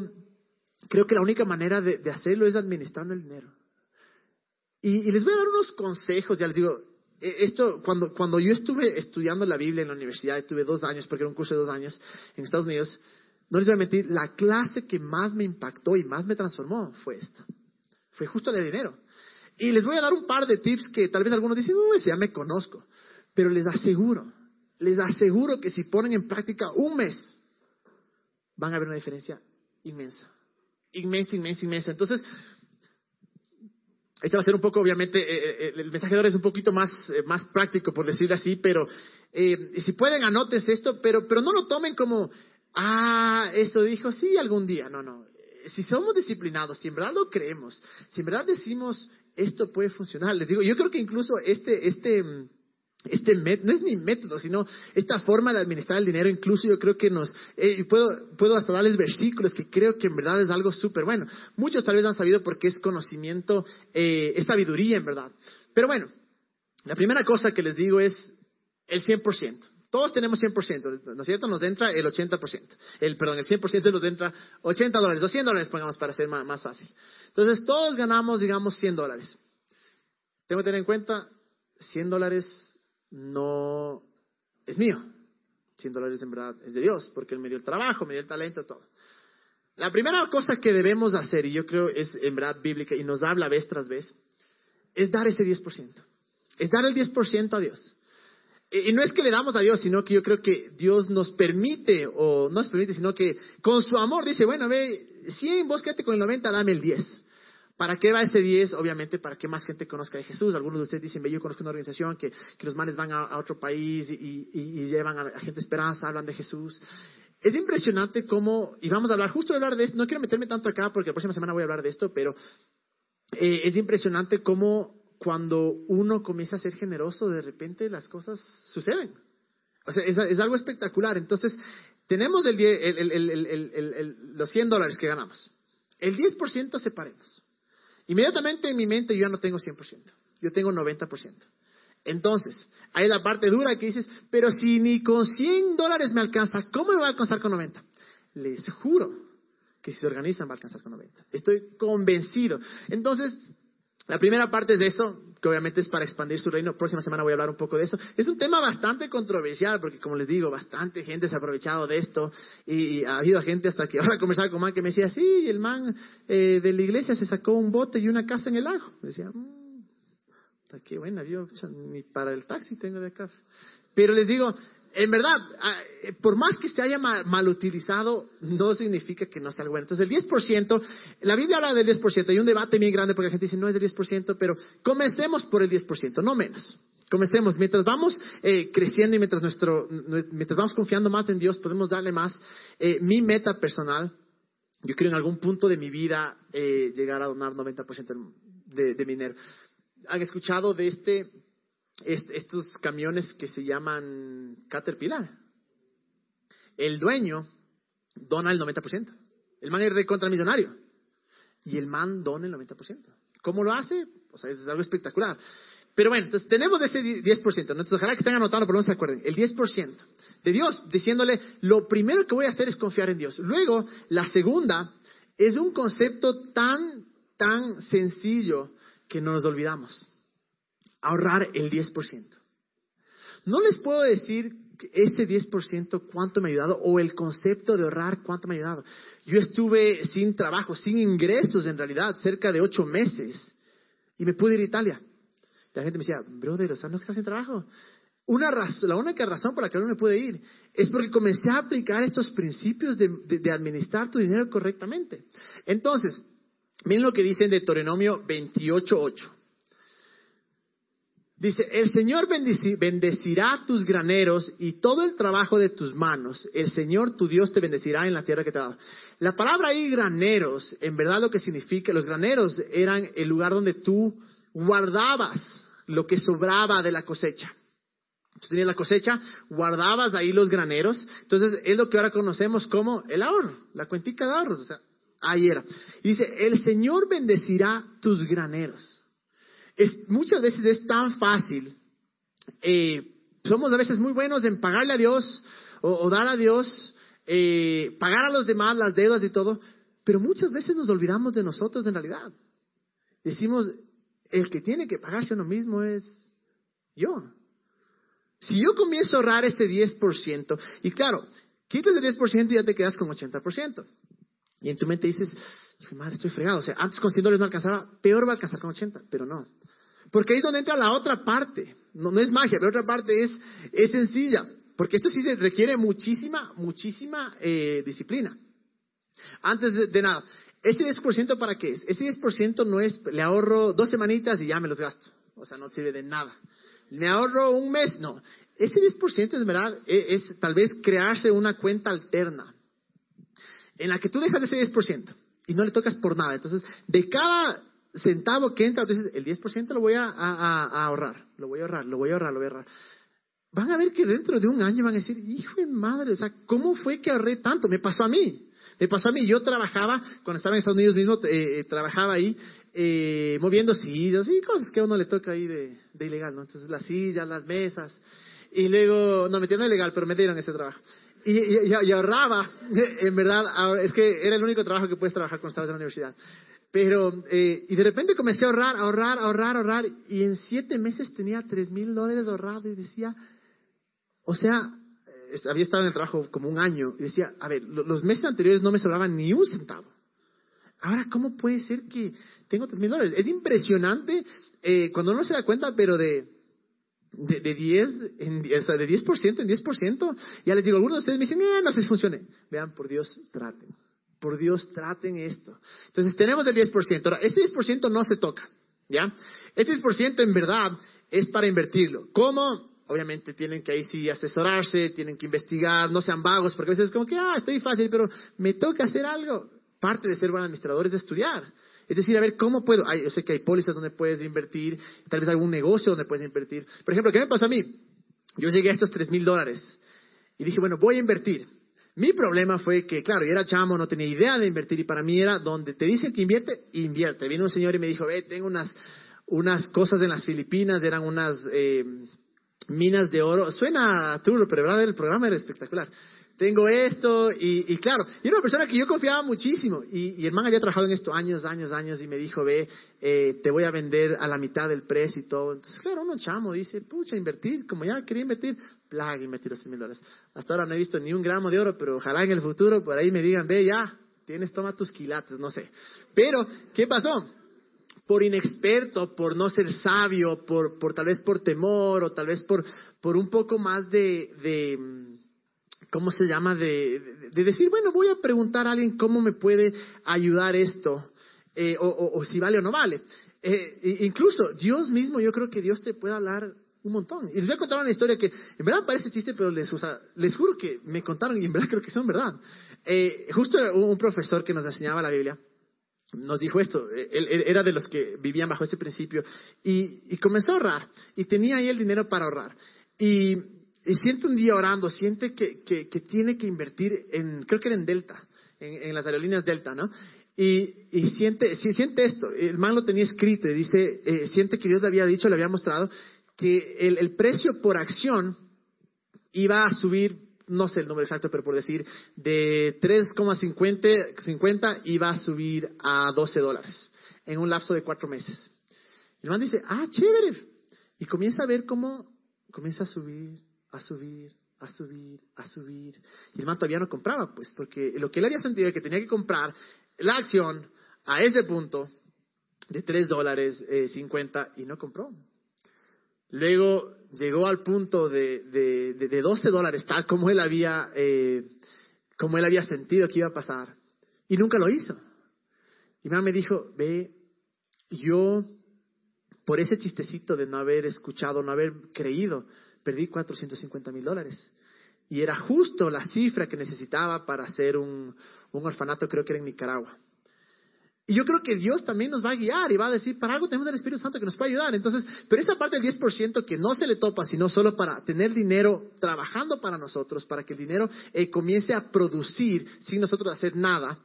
creo que la única manera de, de hacerlo es administrando el dinero. Y, y, les voy a dar unos consejos, ya les digo, esto, cuando, cuando yo estuve estudiando la Biblia en la universidad, tuve dos años, porque era un curso de dos años en Estados Unidos, no les voy a mentir, la clase que más me impactó y más me transformó fue esta. Fue justo la de dinero. Y les voy a dar un par de tips que tal vez algunos dicen, uy, ya me conozco. Pero les aseguro, les aseguro que si ponen en práctica un mes, van a ver una diferencia inmensa. Inmensa, inmensa, inmensa. Entonces, este va a ser un poco, obviamente, eh, eh, el mensaje de ahora es un poquito más, eh, más práctico, por decirlo así, pero si pueden, anotes esto, pero, pero no lo tomen como, ah, eso dijo, sí, algún día. No, no. Si somos disciplinados, si en verdad lo creemos, si en verdad decimos, esto puede funcionar, les digo, yo creo que incluso este, este, este no es ni método, sino esta forma de administrar el dinero, incluso yo creo que nos, eh, puedo, puedo hasta darles versículos que creo que en verdad es algo súper bueno. Muchos tal vez han sabido porque es conocimiento, eh, es sabiduría en verdad. Pero bueno, la primera cosa que les digo es el 100%. Todos tenemos 100%, ¿no es cierto? Nos entra el 80%. El, perdón, el 100% nos entra 80 dólares o 100 dólares, pongamos para ser más, más fácil. Entonces, todos ganamos, digamos, 100 dólares. Tengo que tener en cuenta, 100 dólares no es mío. 100 dólares en verdad es de Dios, porque Él me dio el trabajo, me dio el talento, todo. La primera cosa que debemos hacer, y yo creo es en verdad bíblica y nos habla vez tras vez, es dar ese 10%. Es dar el 10% a Dios. Y no es que le damos a Dios, sino que yo creo que Dios nos permite, o no nos permite, sino que con su amor dice, bueno, ve, 100, vos quédate con el 90, dame el 10. ¿Para qué va ese 10? Obviamente para que más gente conozca de Jesús. Algunos de ustedes dicen, yo conozco una organización que, los manes van a, otro país y, llevan a, gente esperanza, hablan de Jesús. Es impresionante cómo, y vamos a hablar, justo de hablar de esto, no quiero meterme tanto acá porque la próxima semana voy a hablar de esto, pero eh, es impresionante cómo cuando uno comienza a ser generoso, de repente las cosas suceden. O sea, es, algo espectacular. Entonces, tenemos el, los 100 dólares que ganamos. El 10% separemos. Inmediatamente en mi mente yo ya no tengo 100%, yo tengo 90%. Entonces, hay la parte dura que dices, pero si ni con 100 dólares me alcanza, ¿cómo me va a alcanzar con 90? Les juro que si se organizan va a alcanzar con 90. Estoy convencido. Entonces, la primera parte de eso, que obviamente es para expandir su reino. Próxima semana voy a hablar un poco de eso. Es un tema bastante controversial, porque como les digo, bastante gente se ha aprovechado de esto. Y, ha habido gente hasta que ahora conversaba con un man que me decía, sí, el man eh, de la iglesia se sacó un bote y una casa en el lago. Me decía, mmm, qué buena, ni para el taxi tengo de acá. Pero les digo, en verdad, ah, eh, por más que se haya mal, utilizado, no significa que no sea bueno. Entonces, el 10%, la Biblia habla del 10%, hay un debate bien grande porque la gente dice no es del 10%, pero comencemos por el 10%, no menos. Comencemos, mientras vamos eh, creciendo y mientras, nuestro, mientras vamos confiando más en Dios, podemos darle más. Eh, mi meta personal, yo quiero en algún punto de mi vida llegar a donar 90% de, de mi dinero. ¿Han escuchado de este estos camiones que se llaman Caterpillar. El dueño dona el 90%. El man es recontra millonario. Y el man dona el 90%. ¿Cómo lo hace? O sea, es algo espectacular. Pero bueno, entonces tenemos ese 10%. Entonces, ojalá que estén anotando, por lo menos se acuerden. El 10% de Dios, diciéndole, lo primero que voy a hacer es confiar en Dios. Luego, la segunda es un concepto tan, tan sencillo que no nos olvidamos ahorrar el 10%. No les puedo decir ese 10% cuánto me ha ayudado o el concepto de ahorrar cuánto me ha ayudado. Yo estuve sin trabajo, sin ingresos en realidad, cerca de ocho meses y me pude ir a Italia. La gente me decía, brother, o sea, no estás sin trabajo. Una la única razón por la que no me pude ir es porque comencé a aplicar estos principios de, de administrar tu dinero correctamente. Entonces, miren lo que dicen de Deuteronomio 28.8. Dice, el Señor bendecirá tus graneros y todo el trabajo de tus manos. El Señor tu Dios te bendecirá en la tierra que te da. La palabra ahí graneros, en verdad lo que significa, los graneros eran el lugar donde tú guardabas lo que sobraba de la cosecha. Tú tenías la cosecha, guardabas ahí los graneros. Entonces es lo que ahora conocemos como el ahorro, la cuentica de ahorros. O sea, ahí era. Dice, el Señor bendecirá tus graneros muchas veces es tan fácil. Eh, somos a veces muy buenos en pagarle a Dios o, dar a Dios, eh, pagar a los demás las deudas y todo, pero muchas veces nos olvidamos de nosotros en realidad. Decimos, el que tiene que pagarse a uno mismo es yo. Si yo comienzo a ahorrar ese 10%, y claro, quitas el 10% y ya te quedas con 80%. Y en tu mente dices, madre, estoy fregado. O sea, antes con 100 dólares no alcanzaba, peor va a alcanzar con 80, pero no. Porque ahí es donde entra la otra parte. No, no es magia, pero otra parte es, es sencilla. Porque esto sí requiere muchísima, muchísima eh, disciplina. Antes de, nada, ¿ese 10% para qué es? Ese 10% no es, le ahorro dos semanitas y ya me los gasto. O sea, no sirve de nada. Me ahorro un mes, no. Ese 10% es verdad, e, es, tal vez crearse una cuenta alterna en la que tú dejas ese 10% y no le tocas por nada. Entonces, de cada centavo que entra, entonces el 10% lo voy a, ahorrar, lo voy a ahorrar, lo voy a ahorrar, lo voy a ahorrar. Van a ver que dentro de un año van a decir, hijo de madre, o sea, ¿cómo fue que ahorré tanto? Me pasó a mí. Me pasó a mí, yo trabajaba, cuando estaba en Estados Unidos mismo, eh, eh, trabajaba ahí, eh, moviendo sillas y cosas que a uno le toca ahí de, ilegal, ¿no? Entonces las sillas, las mesas, y luego, no, metieron ilegal, pero me dieron ese trabajo. Y, y, ahorraba, en verdad, es que era el único trabajo que puedes trabajar cuando estabas en la universidad. Pero, y de repente comencé a ahorrar, ahorrar, ahorrar, ahorrar, y en siete meses tenía tres mil dólares ahorrados y decía, o sea, había estado en el trabajo como un año y decía, a ver, los meses anteriores no me sobraban ni un centavo. Ahora, ¿cómo puede ser que tengo tres mil dólares? Es impresionante eh, cuando uno se da cuenta, pero de, de, de 10, en, o sea, de 10% en 10%. Ya les digo, algunos de ustedes me dicen, eh, no sé si funcione. Vean, por Dios, traten. Por Dios, traten esto. Entonces, tenemos el 10%. Ahora, este 10% no se toca. ¿Ya? Este 10% en verdad es para invertirlo. ¿Cómo? obviamente tienen que ahí sí asesorarse, tienen que investigar, no sean vagos, porque a veces es como que, ah, estoy fácil, pero me toca hacer algo. Parte de ser buen administrador es estudiar. Es decir, a ver, ¿cómo puedo? yo sé que hay pólizas donde puedes invertir, tal vez algún negocio donde puedes invertir. Por ejemplo, ¿qué me pasó a mí? Yo llegué a estos tres mil dólares y dije, bueno, voy a invertir. Mi problema fue que, claro, yo era chamo, no tenía idea de invertir y para mí era donde te dicen que invierte, invierte. Vino un señor y me dijo, ve, tengo unas, unas cosas en las Filipinas, eran unas... Eh, minas de oro. Suena true, pero verdad el programa era espectacular. Tengo esto y, claro, y era una persona que yo confiaba muchísimo y, y, el man había trabajado en esto años, años, años y me dijo, ve, eh, te voy a vender a la mitad del precio y todo. Entonces, claro, uno chamo dice, pucha, invertir, como ya quería invertir, plag, invertir los 100 mil dólares. Hasta ahora no he visto ni un gramo de oro, pero ojalá en el futuro por ahí me digan, ve, ya, tienes, toma tus quilates, no sé. Pero, ¿qué pasó? por inexperto, por no ser sabio, por, por tal vez por temor o tal vez por, por un poco más de, de ¿cómo se llama? De, de, decir, bueno, voy a preguntar a alguien cómo me puede ayudar esto, eh, o, o, si vale o no vale. Eh, incluso Dios mismo, yo creo que Dios te puede hablar un montón. Y les voy a contar una historia que en verdad parece chiste, pero les, les juro que me contaron y en verdad creo que son verdad. Eh, justo un profesor que nos enseñaba la Biblia, nos dijo esto, él, era de los que vivían bajo ese principio y, comenzó a ahorrar y tenía ahí el dinero para ahorrar. Y, siente un día orando, siente que, tiene que invertir en, creo que era en Delta, en, las aerolíneas Delta, ¿no? Y, siente, siente esto, el man lo tenía escrito y dice, eh, siente que Dios le había dicho, le había mostrado que el, precio por acción iba a subir no sé el número exacto, pero por decir, de 3,50 iba a subir a 12 dólares en un lapso de cuatro meses. Y el man dice, ah, chévere. Y comienza a ver cómo comienza a subir, a subir, a subir, a subir. Y el man todavía no compraba, pues, porque lo que él había sentido es que tenía que comprar la acción a ese punto de 3 dólares 50 eh, y no compró. Luego llegó al punto de, de, 12 dólares, tal como él, había, eh, como él había sentido que iba a pasar. Y nunca lo hizo. Y mamá me dijo, ve, yo por ese chistecito de no haber escuchado, no haber creído, perdí 450 mil dólares. Y era justo la cifra que necesitaba para hacer un, un orfanato, creo que era en Nicaragua. Y yo creo que Dios también nos va a guiar y va a decir, para algo tenemos el Espíritu Santo que nos puede ayudar. Entonces, pero esa parte del 10% que no se le topa, sino solo para tener dinero trabajando para nosotros, para que el dinero eh, comience a producir sin nosotros hacer nada,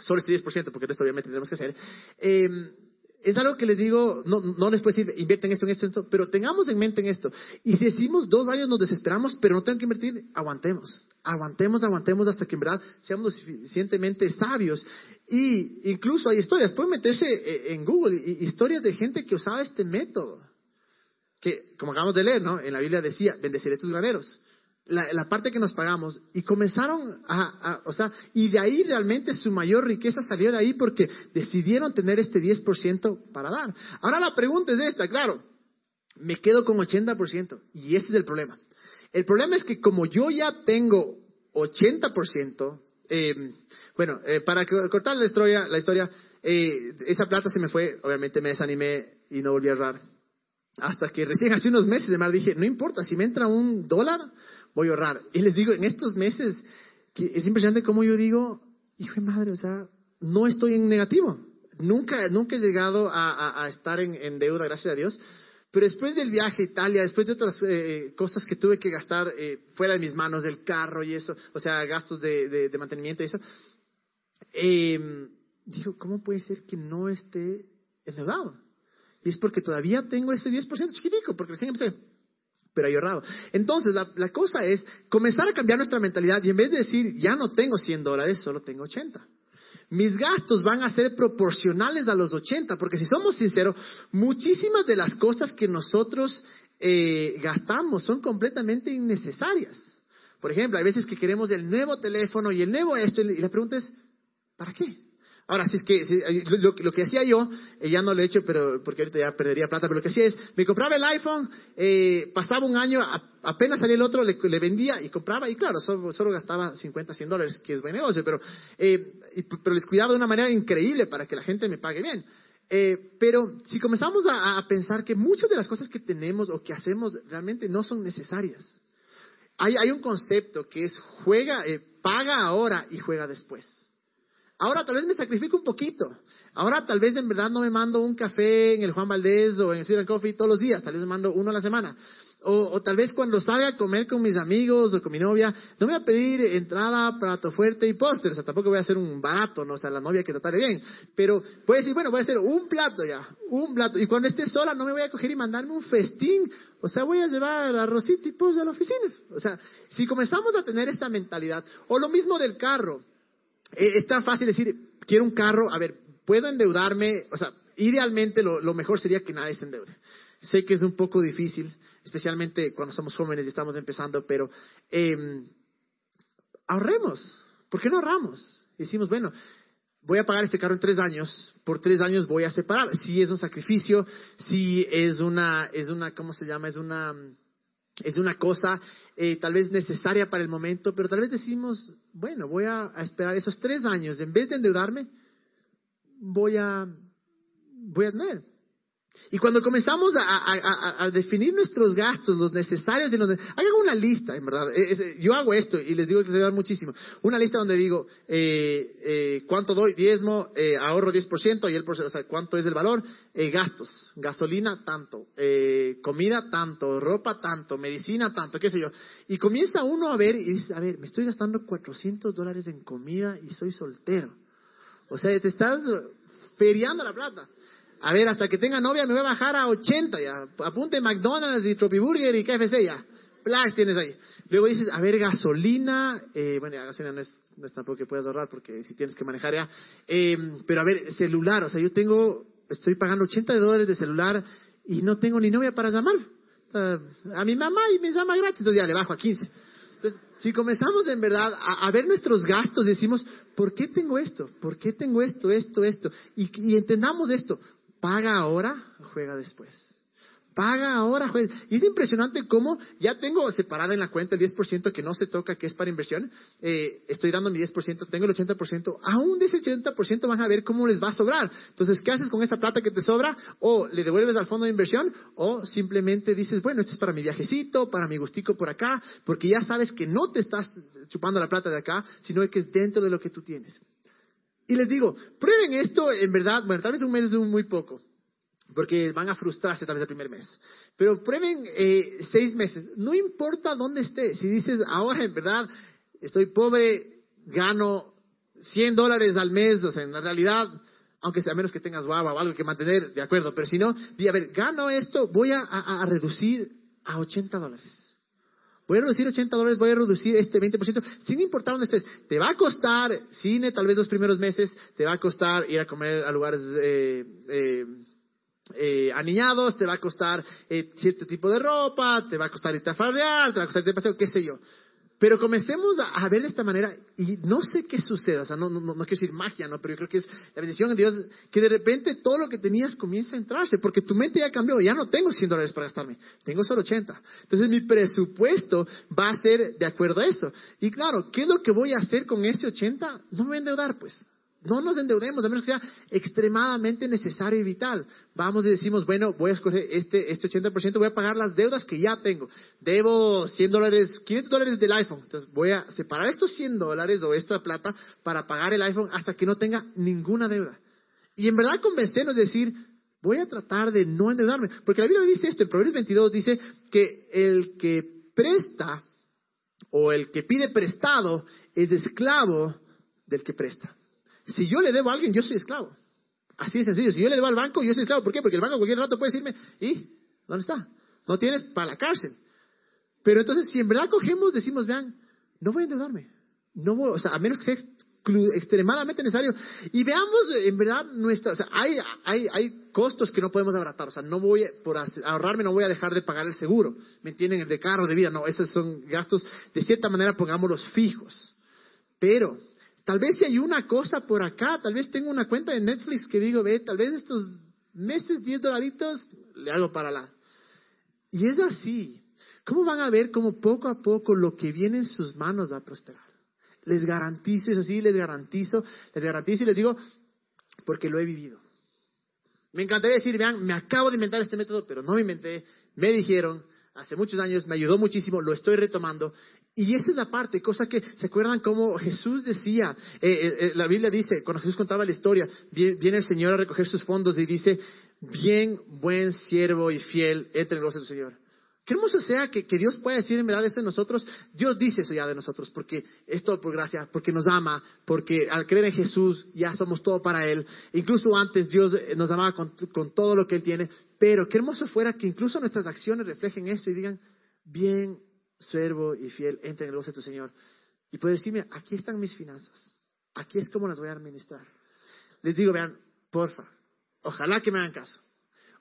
solo este 10%, porque esto obviamente tenemos que hacer, eh, es algo que les digo, no, no les puedo decir, invierten esto, en esto, en esto, pero tengamos en mente en esto. Y si decimos dos años nos desesperamos, pero no tengo que invertir, aguantemos, aguantemos, aguantemos hasta que en verdad seamos suficientemente sabios. Y incluso hay historias, pueden meterse eh, en Google, historias de gente que usaba este método. Que, como acabamos de leer, ¿no? En la Biblia decía, bendeciré tus graneros. La, parte que nos pagamos y comenzaron a, o sea, y de ahí realmente su mayor riqueza salió de ahí porque decidieron tener este 10% para dar. Ahora la pregunta es esta, claro, me quedo con 80% y ese es el problema. El problema es que como yo ya tengo 80%, eh, bueno, eh, para cortar la historia, la historia eh, esa plata se me fue, obviamente me desanimé y no volví a ahorrar. Hasta que recién hace unos meses, además dije, no importa, si me entra un dólar, voy a ahorrar. Y les digo, en estos meses, que es impresionante cómo yo digo, hijo de madre, o sea, no estoy en negativo. Nunca, nunca he llegado a, estar en, deuda, gracias a Dios. Pero después del viaje a Italia, después de otras eh, cosas que tuve que gastar eh, fuera de mis manos, del carro y eso, o sea, gastos de, mantenimiento y eso, eh, digo, ¿cómo puede ser que no esté endeudado? Y es porque todavía tengo ese 10% chiquitico, porque recién empecé pero hay ahorrado. Entonces, la, cosa es comenzar a cambiar nuestra mentalidad y en vez de decir, ya no tengo 100 dólares, solo tengo 80. Mis gastos van a ser proporcionales a los 80, porque si somos sinceros, muchísimas de las cosas que nosotros eh, gastamos son completamente innecesarias. Por ejemplo, hay veces que queremos el nuevo teléfono y el nuevo esto, y la pregunta es, ¿para qué? Ahora, si es que lo, que hacía yo, eh, ya no lo he hecho, pero porque ahorita ya perdería plata, pero lo que hacía es, me compraba el iPhone, eh, pasaba un año, apenas salía el otro, le, vendía y compraba, y claro, solo, gastaba 50, 100 dólares, que es buen negocio, pero, eh, pero les cuidaba de una manera increíble para que la gente me pague bien. pero si comenzamos a, pensar que muchas de las cosas que tenemos o que hacemos realmente no son necesarias, hay, hay un concepto que es juega, paga ahora y juega después. Ahora tal vez me sacrifico un poquito. Ahora tal vez en verdad no me mando un café en el Juan Valdés o en el Ciudad Coffee todos los días. Tal vez me mando uno a la semana. O, tal vez cuando salga a comer con mis amigos o con mi novia, no me voy a pedir entrada, plato fuerte y póster. O sea, tampoco voy a hacer un barato, ¿no? O sea, la novia que trataré bien. Pero puede decir, bueno, voy a hacer un plato ya, un plato. Y cuando esté sola no me voy a coger y mandarme un festín. O sea, voy a llevar arrocito y pollo a la oficina. O sea, si comenzamos a tener esta mentalidad, o lo mismo del carro. Eh, es tan fácil decir, quiero un carro, a ver, puedo endeudarme, o sea, idealmente lo, mejor sería que nadie se endeude. Sé que es un poco difícil, especialmente cuando somos jóvenes y estamos empezando, pero em, ahorremos. ¿Por qué no ahorramos? Decimos, bueno, voy a pagar este carro en tres años, por tres años voy a separar. Si es un sacrificio, si es una, es una, ¿cómo se llama? Es una es una cosa eh, tal vez necesaria para el momento, pero tal vez decimos, bueno, voy a, esperar esos tres años, en vez de endeudarme, voy a, voy a tener y cuando comenzamos a, definir nuestros gastos, los necesarios y los... Hagan una lista, en verdad. yo hago esto y les digo que se va a dar muchísimo. Una lista donde digo eh, eh, cuánto doy, diezmo, eh, ahorro 10% y el o sea, cuánto es el valor, gastos, gasolina tanto, comida tanto, ropa tanto, medicina tanto, qué sé yo. Y comienza uno a ver y dice, a ver, me estoy gastando 400 dólares en comida y soy soltero. O sea, te estás feriando la plata. A ver, hasta que tenga novia me voy a bajar a 80 ya. Apunte McDonald's y Tropiburger y KFC ya. Plax tienes ahí. Luego dices, a ver, gasolina. Eh, bueno, la gasolina no es, tampoco que puedas ahorrar porque si tienes que manejar ya. Eh, pero a ver, celular. O sea, yo tengo, estoy pagando 80 dólares de celular y no tengo ni novia para llamar. A mi mamá y me llama gratis, entonces ya le bajo a 15. Entonces, si comenzamos en verdad a, ver nuestros gastos, decimos, ¿por qué tengo esto? ¿Por qué tengo esto, esto, esto? Y entendamos esto paga ahora, juega después. Paga ahora, juega. Y es impresionante cómo ya tengo separada en la cuenta el 10% que no se toca, que es para inversión. Eh, estoy dando mi 10%, tengo el 80%. Aún de ese 80% van a ver cómo les va a sobrar. Entonces, ¿qué haces con esa plata que te sobra? O le devuelves al fondo de inversión, o simplemente dices, bueno, esto es para mi viajecito, para mi gustico por acá, porque ya sabes que no te estás chupando la plata de acá, sino que es dentro de lo que tú tienes. Y les digo, prueben esto, en verdad, bueno, tal vez un mes es muy poco, porque van a frustrarse tal vez el primer mes. Pero prueben eh, seis meses, no importa dónde esté. Si dices, ahora en verdad estoy pobre, gano 100 dólares al mes, o sea, en la realidad, aunque sea menos que tengas guava o algo que mantener, de acuerdo, pero si no, di, a ver, gano esto, voy a reducir a 80 dólares. Voy a reducir 80 dólares, voy a reducir este 20%, sin importar dónde estés. Te va a costar cine tal vez los primeros meses, te va a costar ir a comer a lugares eh, eh, eh, aniñados, te va a costar eh, cierto tipo de ropa, te va a costar irte a farrear, te va a costar irte a paseo, qué sé yo. Pero comencemos a, ver de esta manera y no sé qué sucede, o sea, no, quiero decir magia, ¿no? Pero yo creo que es la bendición de Dios que de repente todo lo que tenías comienza a entrarse, porque tu mente ya cambió, ya no tengo 100 dólares para gastarme, tengo solo 80. Entonces mi presupuesto va a ser de acuerdo a eso. Y claro, ¿qué es lo que voy a hacer con ese 80? No me voy a endeudar, pues. No nos endeudemos, a menos que sea extremadamente necesario y vital. Vamos y decimos, bueno, voy a escoger este, este 80%, voy a pagar las deudas que ya tengo. Debo 100 dólares, 500 dólares del iPhone. Entonces voy a separar estos 100 dólares o esta plata para pagar el iPhone hasta que no tenga ninguna deuda. Y en verdad convencernos de decir, voy a tratar de no endeudarme. Porque la Biblia dice esto, en Proverbios 22 dice que el que presta o el que pide prestado es esclavo del que presta. Si yo le debo a alguien, yo soy esclavo. Así de sencillo. Si yo le debo al banco, yo soy esclavo. ¿Por qué? Porque el banco cualquier rato puede decirme, ¿y dónde está? No tienes para la cárcel. Pero entonces, si en verdad cogemos, decimos, vean, no voy a endeudarme. No voy, o sea, a menos que sea extremadamente necesario. Y veamos, en verdad, nuestra, o sea, hay, hay, hay costos que no podemos abaratar. O sea, no voy, por ahorrarme, no voy a dejar de pagar el seguro. ¿Me entienden? El de carro, de vida. No, esos son gastos, de cierta manera, pongámoslos fijos. Pero, Tal vez si hay una cosa por acá, tal vez tengo una cuenta de Netflix que digo, ve, tal vez estos meses 10 dolaritos le hago para la. Y es así. ¿Cómo van a ver cómo poco a poco lo que viene en sus manos va a prosperar? Les garantizo, eso sí, les garantizo, les garantizo y les digo, porque lo he vivido. Me encantaría decir, vean, me acabo de inventar este método, pero no me inventé, me dijeron, hace muchos años, me ayudó muchísimo, lo estoy retomando y esa es la parte, cosa que se acuerdan como Jesús decía, eh, eh, eh, la Biblia dice, cuando Jesús contaba la historia, viene, el Señor a recoger sus fondos y dice, bien, buen siervo y fiel, entre en el Señor. Qué hermoso sea que, Dios pueda decir en verdad eso de nosotros. Dios dice eso ya de nosotros, porque es todo por gracia, porque nos ama, porque al creer en Jesús ya somos todo para Él. Incluso antes Dios nos amaba con, con todo lo que Él tiene. Pero qué hermoso fuera que incluso nuestras acciones reflejen eso y digan, bien, servo y fiel, entra en el gozo de tu Señor. Y puede decirme, aquí están mis finanzas, aquí es como las voy a administrar. Les digo, vean, porfa, ojalá que me hagan caso.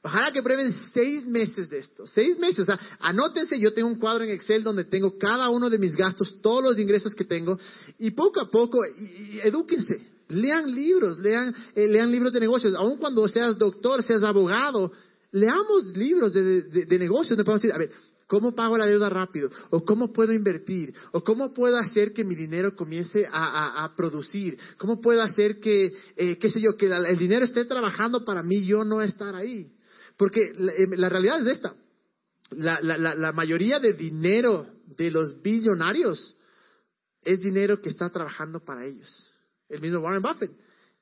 Ojalá que prueben seis meses de esto. Seis meses. O sea, anótense, yo tengo un cuadro en Excel donde tengo cada uno de mis gastos, todos los ingresos que tengo. Y poco a poco, y, edúquense. Lean libros, lean, eh, lean libros de negocios. Aun cuando seas doctor, seas abogado, leamos libros de, de, de negocios donde podemos decir, a ver, ¿Cómo pago la deuda rápido? ¿O cómo puedo invertir? ¿O cómo puedo hacer que mi dinero comience a, producir? ¿Cómo puedo hacer que, eh, qué sé yo, que el dinero esté trabajando para mí, yo no estar ahí? Porque la, eh, realidad es esta. La, la, mayoría de dinero de los billonarios es dinero que está trabajando para ellos. El mismo Warren Buffett.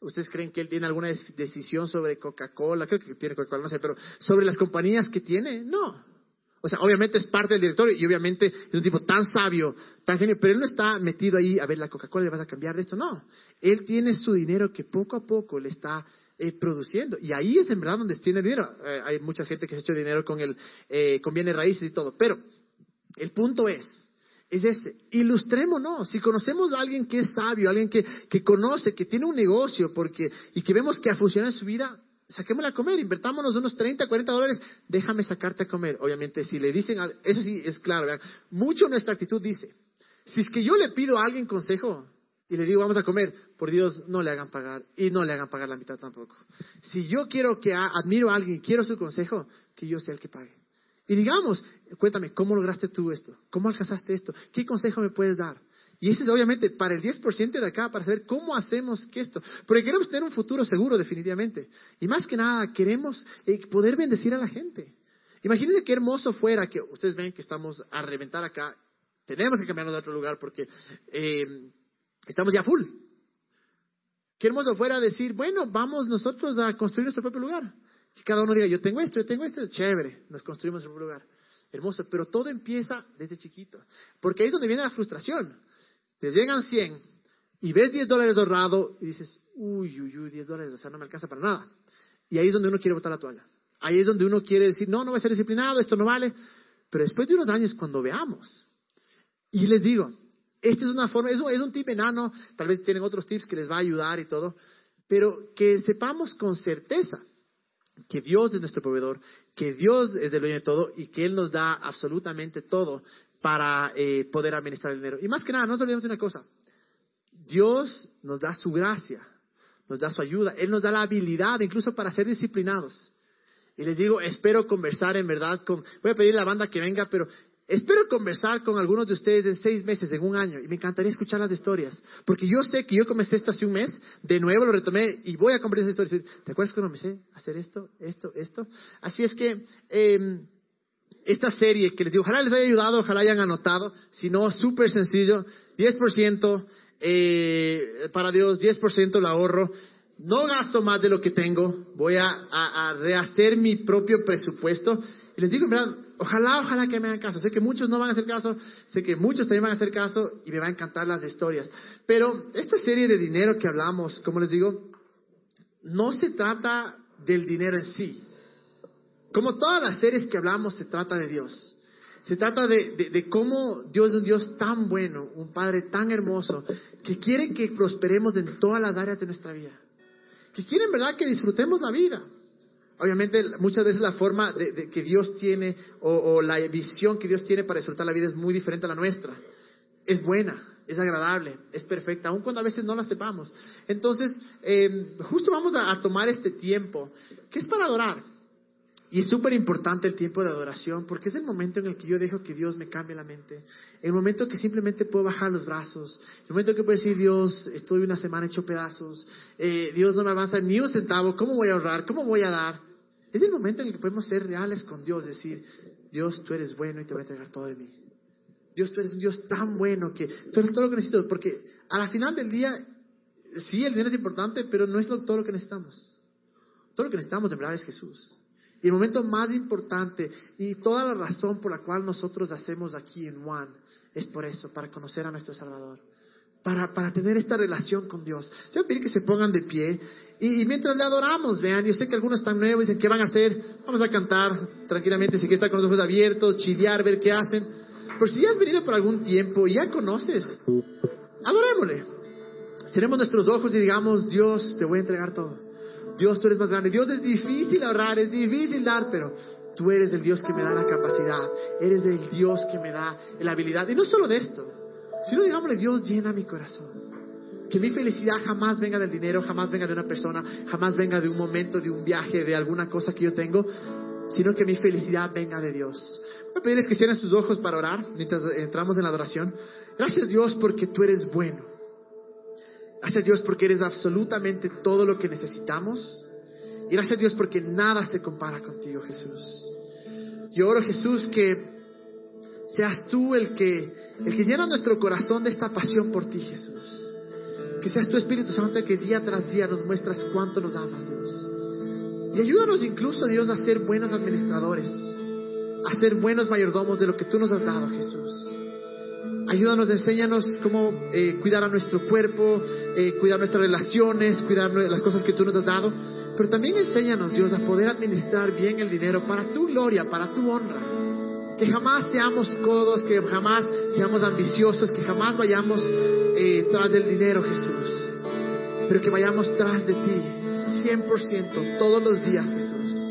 ¿Ustedes creen que él tiene alguna decisión sobre Coca-Cola? Creo que tiene Coca-Cola, no sé, pero sobre las compañías que tiene, no. O sea, obviamente es parte del directorio y obviamente es un tipo tan sabio, tan genio, pero él no está metido ahí, a ver, la Coca-Cola le vas a cambiar esto, no. Él tiene su dinero que poco a poco le está eh, produciendo. Y ahí es en verdad donde tiene dinero. Eh, hay mucha gente que se ha hecho dinero con, el, eh, con bienes raíces y todo. Pero el punto es, es este, ilustrémonos. Si conocemos a alguien que es sabio, alguien que, que conoce, que tiene un negocio porque, y que vemos que ha funcionado en su vida, saquémosle a comer, invertámonos unos 30, 40 dólares, déjame sacarte a comer. Obviamente, si le dicen, eso sí es claro, mucho nuestra actitud dice, si es que yo le pido a alguien consejo y le digo, vamos a comer, por Dios, no le hagan pagar y no le hagan pagar la mitad tampoco. Si yo quiero que admiro a alguien, quiero su consejo, que yo sea el que pague. Y digamos, cuéntame, ¿cómo lograste tú esto? ¿Cómo alcanzaste esto? ¿Qué consejo me puedes dar? Y ese es obviamente para el 10% de acá, para saber cómo hacemos que esto. Porque queremos tener un futuro seguro, definitivamente. Y más que nada, queremos eh, poder bendecir a la gente. Imagínense qué hermoso fuera que ustedes ven que estamos a reventar acá. Tenemos que cambiarnos de otro lugar porque eh, estamos ya full. Qué hermoso fuera decir, bueno, vamos nosotros a construir nuestro propio lugar. Que cada uno diga, yo tengo esto, yo tengo esto, chévere, nos construimos nuestro propio lugar. Hermoso, pero todo empieza desde chiquito. Porque ahí es donde viene la frustración. Te llegan 100 y ves 10 dólares ahorrado y dices, uy, uy, uy, 10 dólares, o sea, no me alcanza para nada. Y ahí es donde uno quiere botar la toalla. Ahí es donde uno quiere decir, no, no voy a ser disciplinado, esto no vale. Pero después de unos años, cuando veamos, y les digo, esta es una forma, es un, es un tip enano, tal vez tienen otros tips que les va a ayudar y todo, pero que sepamos con certeza que Dios es nuestro proveedor, que Dios es el dueño de todo y que Él nos da absolutamente todo para eh, poder administrar el dinero. Y más que nada, no nos olvidemos de una cosa. Dios nos da su gracia, nos da su ayuda, Él nos da la habilidad incluso para ser disciplinados. Y les digo, espero conversar en verdad con, voy a pedir a la banda que venga, pero espero conversar con algunos de ustedes en seis meses, en un año, y me encantaría escuchar las historias, porque yo sé que yo comencé esto hace un mes, de nuevo lo retomé y voy a conversar esas historias. ¿Te acuerdas cuando comencé a hacer esto, esto, esto? Así es que em, esta serie que les digo, ojalá les haya ayudado, ojalá hayan anotado, si no, súper sencillo, 10% eh, para Dios, 10% lo ahorro. No gasto más de lo que tengo, voy a, rehacer mi propio presupuesto. Y les digo, en verdad, ojalá, ojalá que me hagan caso. Sé que muchos no van a hacer caso, sé que muchos también van a hacer caso y me van a encantar las historias. Pero esta serie de dinero que hablamos, como les digo, no se trata del dinero en sí. Como todas las series que hablamos, se trata de Dios. Se trata de, cómo Dios es un Dios tan bueno, un Padre tan hermoso, que quiere que prosperemos en todas las áreas de nuestra vida. Que quiere en verdad que disfrutemos la vida. Obviamente, muchas veces la forma de, que Dios tiene o, la visión que Dios tiene para disfrutar la vida es muy diferente a la nuestra. Es buena, es agradable, es perfecta, aun cuando a veces no la sepamos. Entonces, eh, justo vamos a tomar este tiempo, que es para adorar. Y es súper importante el tiempo de adoración porque es el momento en el que yo dejo que Dios me cambie la mente. El momento que simplemente puedo bajar los brazos. El momento que puedo decir, Dios, estoy una semana hecho pedazos. Eh, Dios no me avanza ni un centavo. ¿Cómo voy a ahorrar? ¿Cómo voy a dar? Es el momento en el que podemos ser reales con Dios. Decir, Dios, tú eres bueno y te voy a entregar todo de mí. Dios, tú eres un Dios tan bueno que tú eres todo lo que necesito. Porque a la final del día, sí, el dinero es importante, pero no es todo lo que necesitamos. Todo lo que necesitamos de verdad es Jesús. Y el momento más importante y toda la razón por la cual nosotros hacemos aquí en One es por eso, para conocer a nuestro Salvador. Para, para tener esta relación con Dios. Yo pedir que se pongan de pie y, mientras le adoramos, vean, yo sé que algunos están nuevos y dicen, ¿qué van a hacer? Vamos a cantar tranquilamente, si quieres estar con los ojos abiertos, chilear, ver qué hacen. Pero si ya has venido por algún tiempo y ya conoces, adorémosle. Seremos nuestros ojos y digamos, Dios, te voy a entregar todo. Dios, tú eres más grande. Dios es difícil ahorrar, es difícil dar, pero tú eres el Dios que me da la capacidad. Eres el Dios que me da la habilidad. Y no solo de esto, sino digámosle, Dios llena mi corazón. Que mi felicidad jamás venga del dinero, jamás venga de una persona, jamás venga de un momento, de un viaje, de alguna cosa que yo tengo, sino que mi felicidad venga de Dios. Voy a pedirles que cierren sus ojos para orar mientras entramos en la adoración. Gracias Dios porque tú eres bueno. Gracias Dios porque eres absolutamente todo lo que necesitamos. Y gracias Dios porque nada se compara contigo, Jesús. Yo oro, Jesús, que seas tú el que, el que llena nuestro corazón de esta pasión por ti, Jesús. Que seas tu Espíritu Santo el que día tras día nos muestras cuánto nos amas, Dios. Y ayúdanos incluso, Dios, a ser buenos administradores, a ser buenos mayordomos de lo que tú nos has dado, Jesús. Ayúdanos, enséñanos cómo eh, cuidar a nuestro cuerpo, eh, cuidar nuestras relaciones, cuidar las cosas que tú nos has dado. Pero también enséñanos, Dios, a poder administrar bien el dinero para tu gloria, para tu honra. Que jamás seamos codos, que jamás seamos ambiciosos, que jamás vayamos eh, tras del dinero, Jesús. Pero que vayamos tras de ti, 100%, todos los días, Jesús.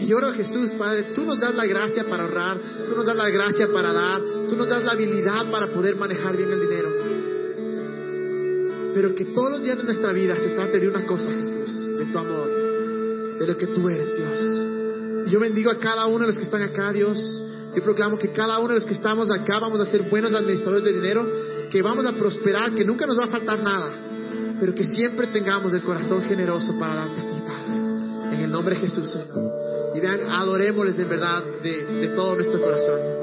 Y oro Jesús, Padre, tú nos das la gracia para ahorrar, tú nos das la gracia para dar, tú nos das la habilidad para poder manejar bien el dinero. Pero que todos los días de nuestra vida se trate de una cosa, Jesús, de tu amor, de lo que tú eres, Dios. Yo bendigo a cada uno de los que están acá, Dios. Yo proclamo que cada uno de los que estamos acá vamos a ser buenos administradores de dinero, que vamos a prosperar, que nunca nos va a faltar nada, pero que siempre tengamos el corazón generoso para darte a ti, Padre. En el nombre de Jesús. Y vean, adorémosles en verdad de, de todo nuestro corazón.